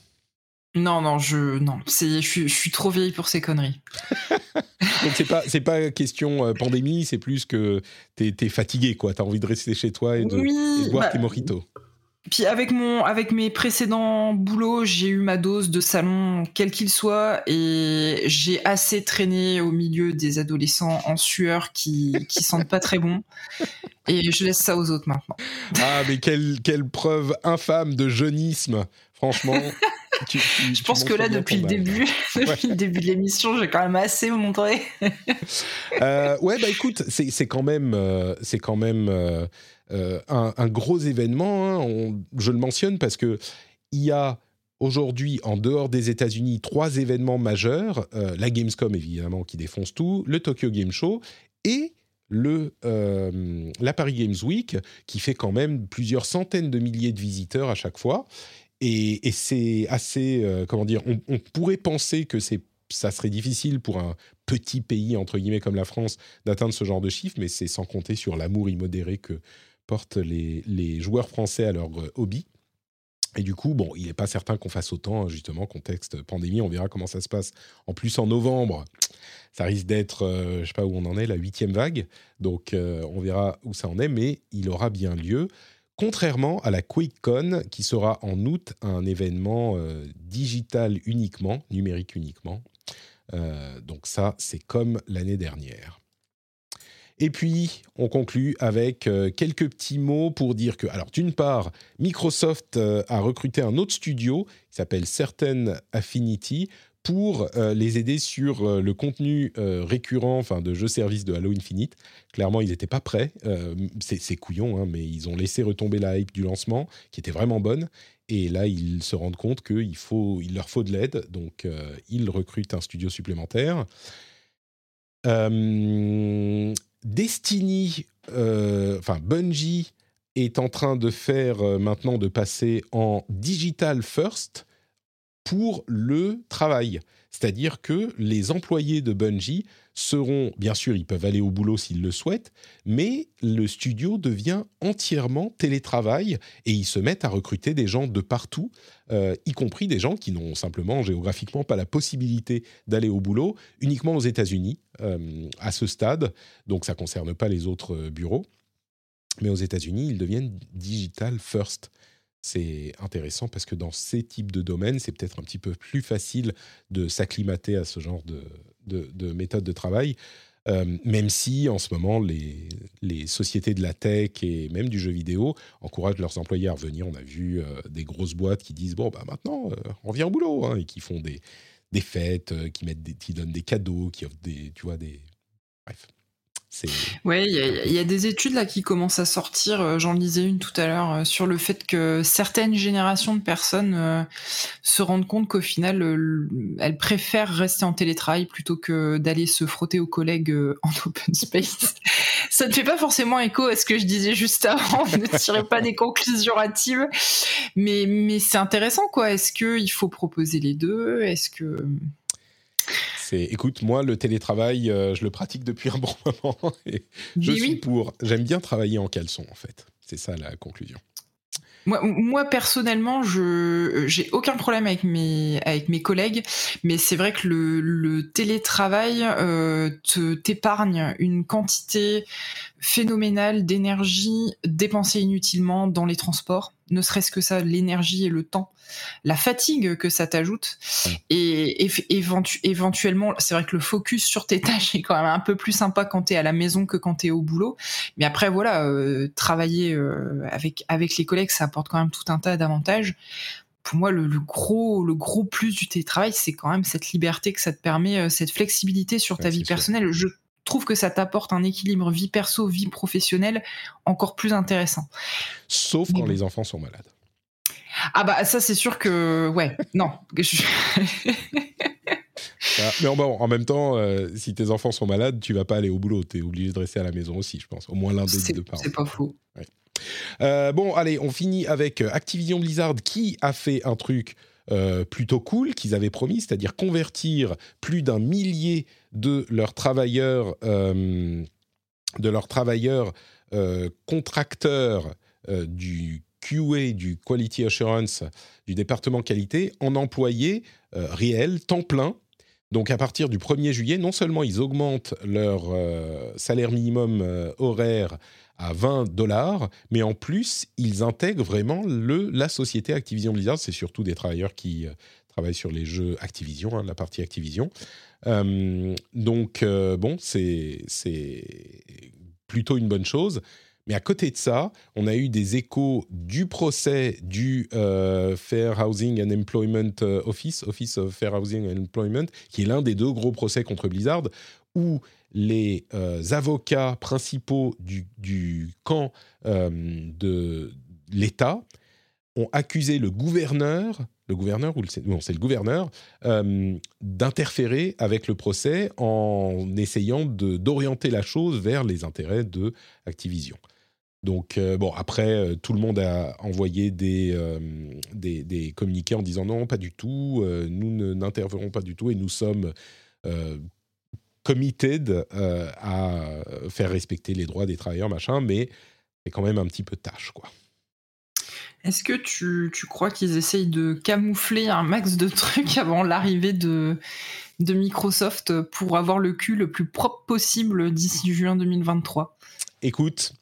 Non, non, je non, je, je suis trop vieille pour ces conneries. donc c'est pas c'est pas question euh, pandémie, c'est plus que t'es es fatigué, quoi. T'as envie de rester chez toi et de, boire bah, tes mojitos. Puis avec mon, avec mes précédents boulots, j'ai eu ma dose de salon, quel qu'il soit, et j'ai assez traîné au milieu des adolescents en sueur qui, qui sentent pas très bon. Et je laisse ça aux autres maintenant. Ah, mais quelle, quelle preuve infâme de jeunisme, franchement. je pense que là, depuis le début, depuis le début de l'émission, j'ai quand même assez montré. euh, ouais, bah écoute, c'est quand même, euh, c'est quand même euh, euh, un, gros événement. Hein. je le mentionne parce que il y a aujourd'hui, en dehors des États-Unis, trois événements majeurs la Gamescom évidemment qui défonce tout, le Tokyo Game Show et le, la Paris Games Week, qui fait quand même plusieurs centaines de milliers de visiteurs à chaque fois. Et, c'est assez, euh, comment dire, on, pourrait penser que ça serait difficile pour un petit pays, entre guillemets, comme la France, d'atteindre ce genre de chiffre, mais c'est sans compter sur l'amour immodéré que portent les, les, joueurs français à leur euh, hobby. Et du coup, bon, il n'est pas certain qu'on fasse autant, hein, justement, contexte pandémie. On verra comment ça se passe. En plus, en novembre, ça risque d'être, euh, je ne sais pas où on en est, la huitième vague. Donc, on verra où ça en est, mais il aura bien lieu contrairement à la QuakeCon qui sera en août un événement euh, digital uniquement, numérique uniquement. Euh, donc ça, c'est comme l'année dernière. Et puis, on conclut avec euh, quelques petits mots pour dire que, alors d'une part, Microsoft a recruté un autre studio qui s'appelle Certain Affinity pour euh, les aider sur euh, le contenu euh, récurrent enfin, de jeux-services de Halo Infinite. Clairement, ils n'étaient pas prêts. c'est couillon, hein, mais ils ont laissé retomber la hype du lancement, qui était vraiment bonne. Et là, ils se rendent compte qu'il faut, il leur faut de l'aide. Donc, ils recrutent un studio supplémentaire. Destiny, enfin Bungie, est en train de faire maintenant de passer en digital first pour le travail. C'est-à-dire que les employés de Bungie seront, bien sûr, ils peuvent aller au boulot s'ils le souhaitent, mais le studio devient entièrement télétravail et ils se mettent à recruter des gens de partout, euh, y compris des gens qui n'ont simplement géographiquement pas la possibilité d'aller au boulot, uniquement aux États-Unis euh, à ce stade. Donc ça ne concerne pas les autres euh, bureaux. Mais aux États-Unis, ils deviennent digital first c'est intéressant parce que dans ces types de domaines, c'est peut-être un petit peu plus facile de s'acclimater à ce genre de, de, méthode de travail. Euh, même si en ce moment les, sociétés de la tech et même du jeu vidéo encouragent leurs employés à revenir. On a vu euh, des grosses boîtes qui disent bon bah maintenant euh, on revient au boulot hein, et qui font des, des fêtes, qui mettent des, qui donnent des cadeaux, qui offrent des tu vois des bref oui, il y, a des études là qui commencent à sortir. Euh, j'en lisais une tout à l'heure euh, sur le fait que certaines générations de personnes euh, se rendent compte qu'au final, elles préfèrent rester en télétravail plutôt que d'aller se frotter aux collègues en open space. Ça ne fait pas forcément écho à ce que je disais juste avant. ne tirez pas des conclusions hâtives, mais mais c'est intéressant quoi. Est-ce que il faut proposer les deux? Est-ce que écoute, moi, le télétravail, euh, je le pratique depuis un bon moment et je suis pour. J'aime bien travailler en caleçon, en fait. C'est ça la conclusion. Moi, moi personnellement, je j'ai aucun problème avec mes avec mes collègues, mais c'est vrai que le, le télétravail euh, te t'épargne une quantité phénoménale d'énergie dépensée inutilement dans les transports, ne serait-ce que ça, l'énergie et le temps, la fatigue que ça t'ajoute, et, et éventu- éventuellement, c'est vrai que le focus sur tes tâches est quand même un peu plus sympa quand t'es à la maison que quand t'es au boulot, mais après voilà, euh, travailler euh, avec avec les collègues, ça apporte quand même tout un tas d'avantages. Pour moi, le, le gros le gros plus du télétravail, c'est quand même cette liberté que ça te permet, euh, cette flexibilité sur ta Ouais, vie personnelle. Je trouve que ça t'apporte un équilibre vie perso vie professionnelle encore plus intéressant. Sauf quand les enfants sont malades. Ah bah ça c'est sûr que ouais non Ah, mais bon, en même temps, euh, si tes enfants sont malades, tu vas pas aller au boulot. Tu es obligé de rester à la maison aussi, je pense. Au moins l'un des deux parents. c'est pas faux. Euh, bon, allez, on finit avec Activision Blizzard qui a fait un truc euh, plutôt cool qu'ils avaient promis, c'est-à-dire convertir plus d'un millier de leurs travailleurs, euh, de leurs travailleurs euh, contracteurs du QA, du Quality Assurance, du département qualité, en employés réels, temps plein. Donc à partir du 1er juillet, non seulement ils augmentent leur salaire minimum horaire à 20 dollars, mais en plus, ils intègrent vraiment le, la société Activision Blizzard. C'est surtout des travailleurs qui euh, travaillent sur les jeux Activision, hein, la partie Activision. Euh, donc, euh, bon, c'est plutôt une bonne chose. Mais à côté de ça, on a eu des échos du procès du euh, Fair Housing and Employment Office, Office of Fair Housing and Employment, qui est l'un des deux gros procès contre Blizzard, où les euh, avocats principaux du, du camp euh, de l'État ont accusé le gouverneur, le gouverneur ou non, c'est le gouverneur, euh, d'interférer avec le procès en essayant d'orienter la chose vers les intérêts de Activision. Donc, bon, après, tout le monde a envoyé des, des, des communiqués en disant non, pas du tout, nous n'interférons pas du tout et nous sommes committed euh, à faire respecter les droits des travailleurs, machin, mais c'est quand même un petit peu tâche, quoi. Est-ce que tu, tu crois qu'ils essayent de camoufler un max de trucs avant l'arrivée de, de Microsoft pour avoir le cul le plus propre possible d'ici juin 2023 Écoute,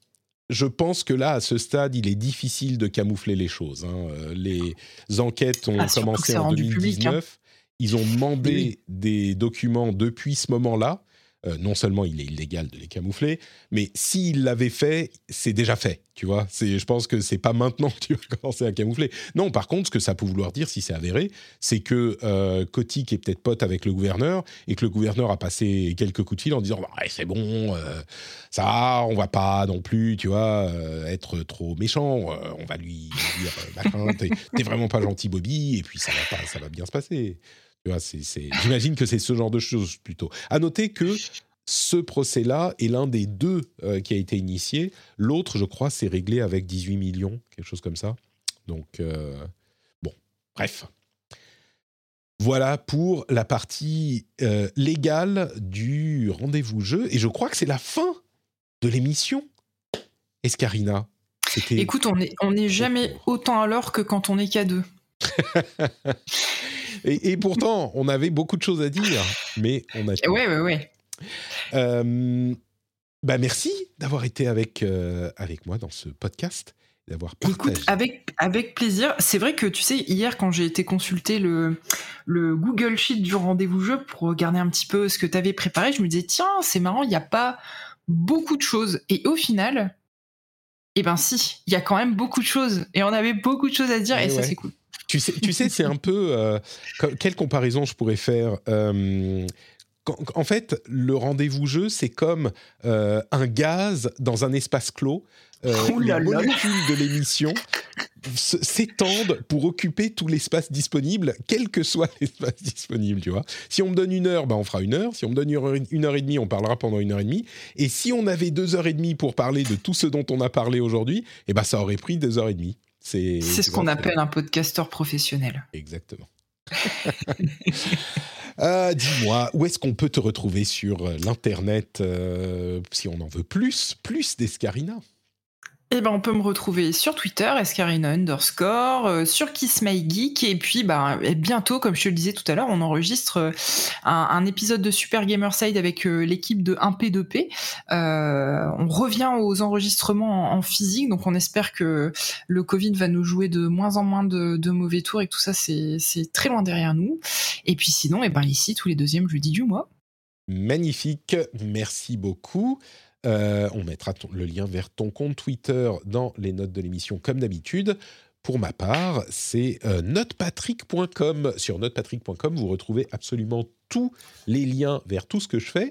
je pense que là, à ce stade, il est difficile de camoufler les choses. hein. Euh, Les enquêtes ont Ah, commencé en rendu public, 2019. Ils ont demandé Oui. des documents depuis ce moment-là. Euh, non seulement il est illégal de les camoufler, mais s'il l'avait fait, c'est déjà fait. Tu vois, c'est, je pense que c'est pas maintenant que tu vas commencer à camoufler. Non, par contre, ce que ça peut vouloir dire, si c'est avéré, c'est que euh, Kotick est peut-être pote avec le gouverneur et que le gouverneur a passé quelques coups de fil en disant Bah, ouais, c'est bon, euh, ça, on va pas non plus, tu vois, euh, être trop méchant. euh, on va lui dire machin, t'es, t'es vraiment pas gentil, Bobby, et puis ça va pas, ça va bien se passer. J'imagine que c'est ce genre de choses plutôt. À noter que ce procès-là est l'un des deux euh, qui a été initié. L'autre, je crois, c'est réglé avec 18 millions, quelque chose comme ça. Donc, euh, bon, bref. Voilà pour la partie euh, légale du rendez-vous jeu. Et je crois que c'est la fin de l'émission. Escarina, c'était... Écoute, on n'est on est jamais autant à l'heure que quand on est qu'à deux. Et, et pourtant, on avait beaucoup de choses à dire, mais on a... Ouais, ouais, ouais. Euh, bah merci d'avoir été avec, euh, avec moi dans ce podcast, d'avoir partagé. Écoute, avec, avec plaisir. C'est vrai que tu sais, hier, quand j'ai été consulter le, le Google Sheet du rendez-vous jeu pour regarder un petit peu ce que tu avais préparé, je me disais, tiens, c'est marrant, il n'y a pas beaucoup de choses. Et au final, eh ben si, il y a quand même beaucoup de choses. Et on avait beaucoup de choses à dire, Ouais, et ça, c'est cool. Tu sais, tu sais c'est un peu... euh, quelle comparaison je pourrais faire Euh, quand- En fait, le rendez-vous jeu, c'est comme euh, un gaz dans un espace clos. Ouh là les molécules de l'émission s'étendent pour occuper tout l'espace disponible, quel que soit l'espace disponible, tu vois. Si on me donne une heure, ben on fera une heure. Si on me donne une heure, une heure et demie, on parlera pendant une heure et demie. Et si on avait deux heures et demie pour parler de tout ce dont on a parlé aujourd'hui, eh ben ça aurait pris deux heures et demie. C'est ce qu'on appelle un podcasteur professionnel. Exactement. Euh, Dis-moi, où est-ce qu'on peut te retrouver sur euh, l'internet euh, si on en veut plus, plus d'Escarina? Eh ben, on peut me retrouver sur Twitter, escarina underscore, euh, sur Kiss My Geek, et puis bah, bientôt, comme je te le disais tout à l'heure, on enregistre euh, un, épisode de Super Gamerside avec euh, l'équipe de 1P2P. on revient aux enregistrements en, physique, donc on espère que le Covid va nous jouer de moins en moins de, mauvais tours et tout ça, c'est très loin derrière nous. Et puis sinon, eh ben, ici, tous les deuxièmes jeudis du mois. Magnifique, merci beaucoup. Euh, on mettra le lien vers ton compte Twitter dans les notes de l'émission comme d'habitude. Pour ma part, c'est euh, notepatrick.com. Sur notepatrick.com, vous retrouvez absolument tous les liens vers tout ce que je fais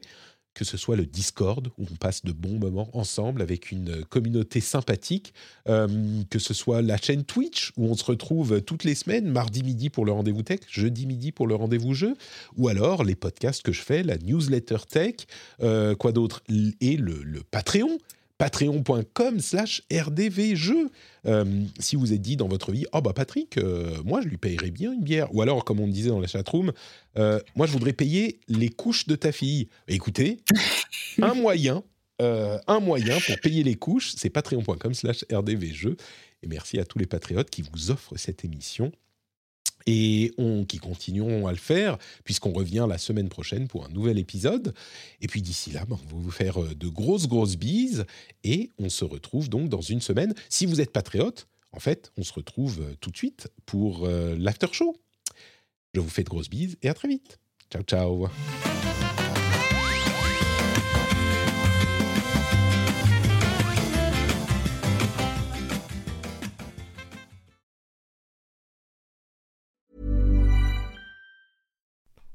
que ce soit le Discord, où on passe de bons moments ensemble avec une communauté sympathique, euh, que ce soit la chaîne Twitch, où on se retrouve toutes les semaines, mardi midi pour le rendez-vous tech, jeudi midi pour le rendez-vous jeu, ou alors les podcasts que je fais, la newsletter tech, euh, quoi d'autre, et le Patreon, patreon.com slash rdvjeux. Euh, si vous êtes dit dans votre vie, oh bah Patrick, euh, moi je lui payerais bien une bière. Ou alors, comme on disait dans la chatroom, euh, moi je voudrais payer les couches de ta fille. Écoutez, un moyen, un moyen pour payer les couches, c'est patreon.com slash rdvjeux. Et merci à tous les patriotes qui vous offrent cette émission et on, qui continueront à le faire, puisqu'on revient la semaine prochaine pour un nouvel épisode. Et puis d'ici là, ben, on va vous faire euh, de grosses, grosses bises, et on se retrouve donc dans une semaine. Si vous êtes patriote, en fait, on se retrouve euh, tout de suite pour euh, l'after show. Je vous fais de grosses bises, et à très vite. Ciao, ciao.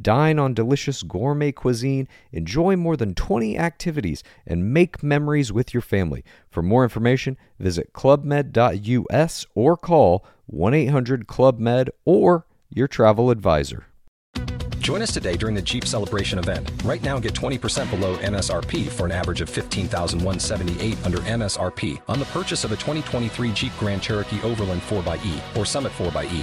Dine on delicious gourmet cuisine, enjoy more than 20 activities, and make memories with your family. For more information, visit clubmed.us or call 1 800 Club Med or your travel advisor. Join us today during the Jeep Celebration event. Right now, get 20% below MSRP for an average of 15178 under MSRP on the purchase of a 2023 Jeep Grand Cherokee Overland 4xE or Summit 4xE.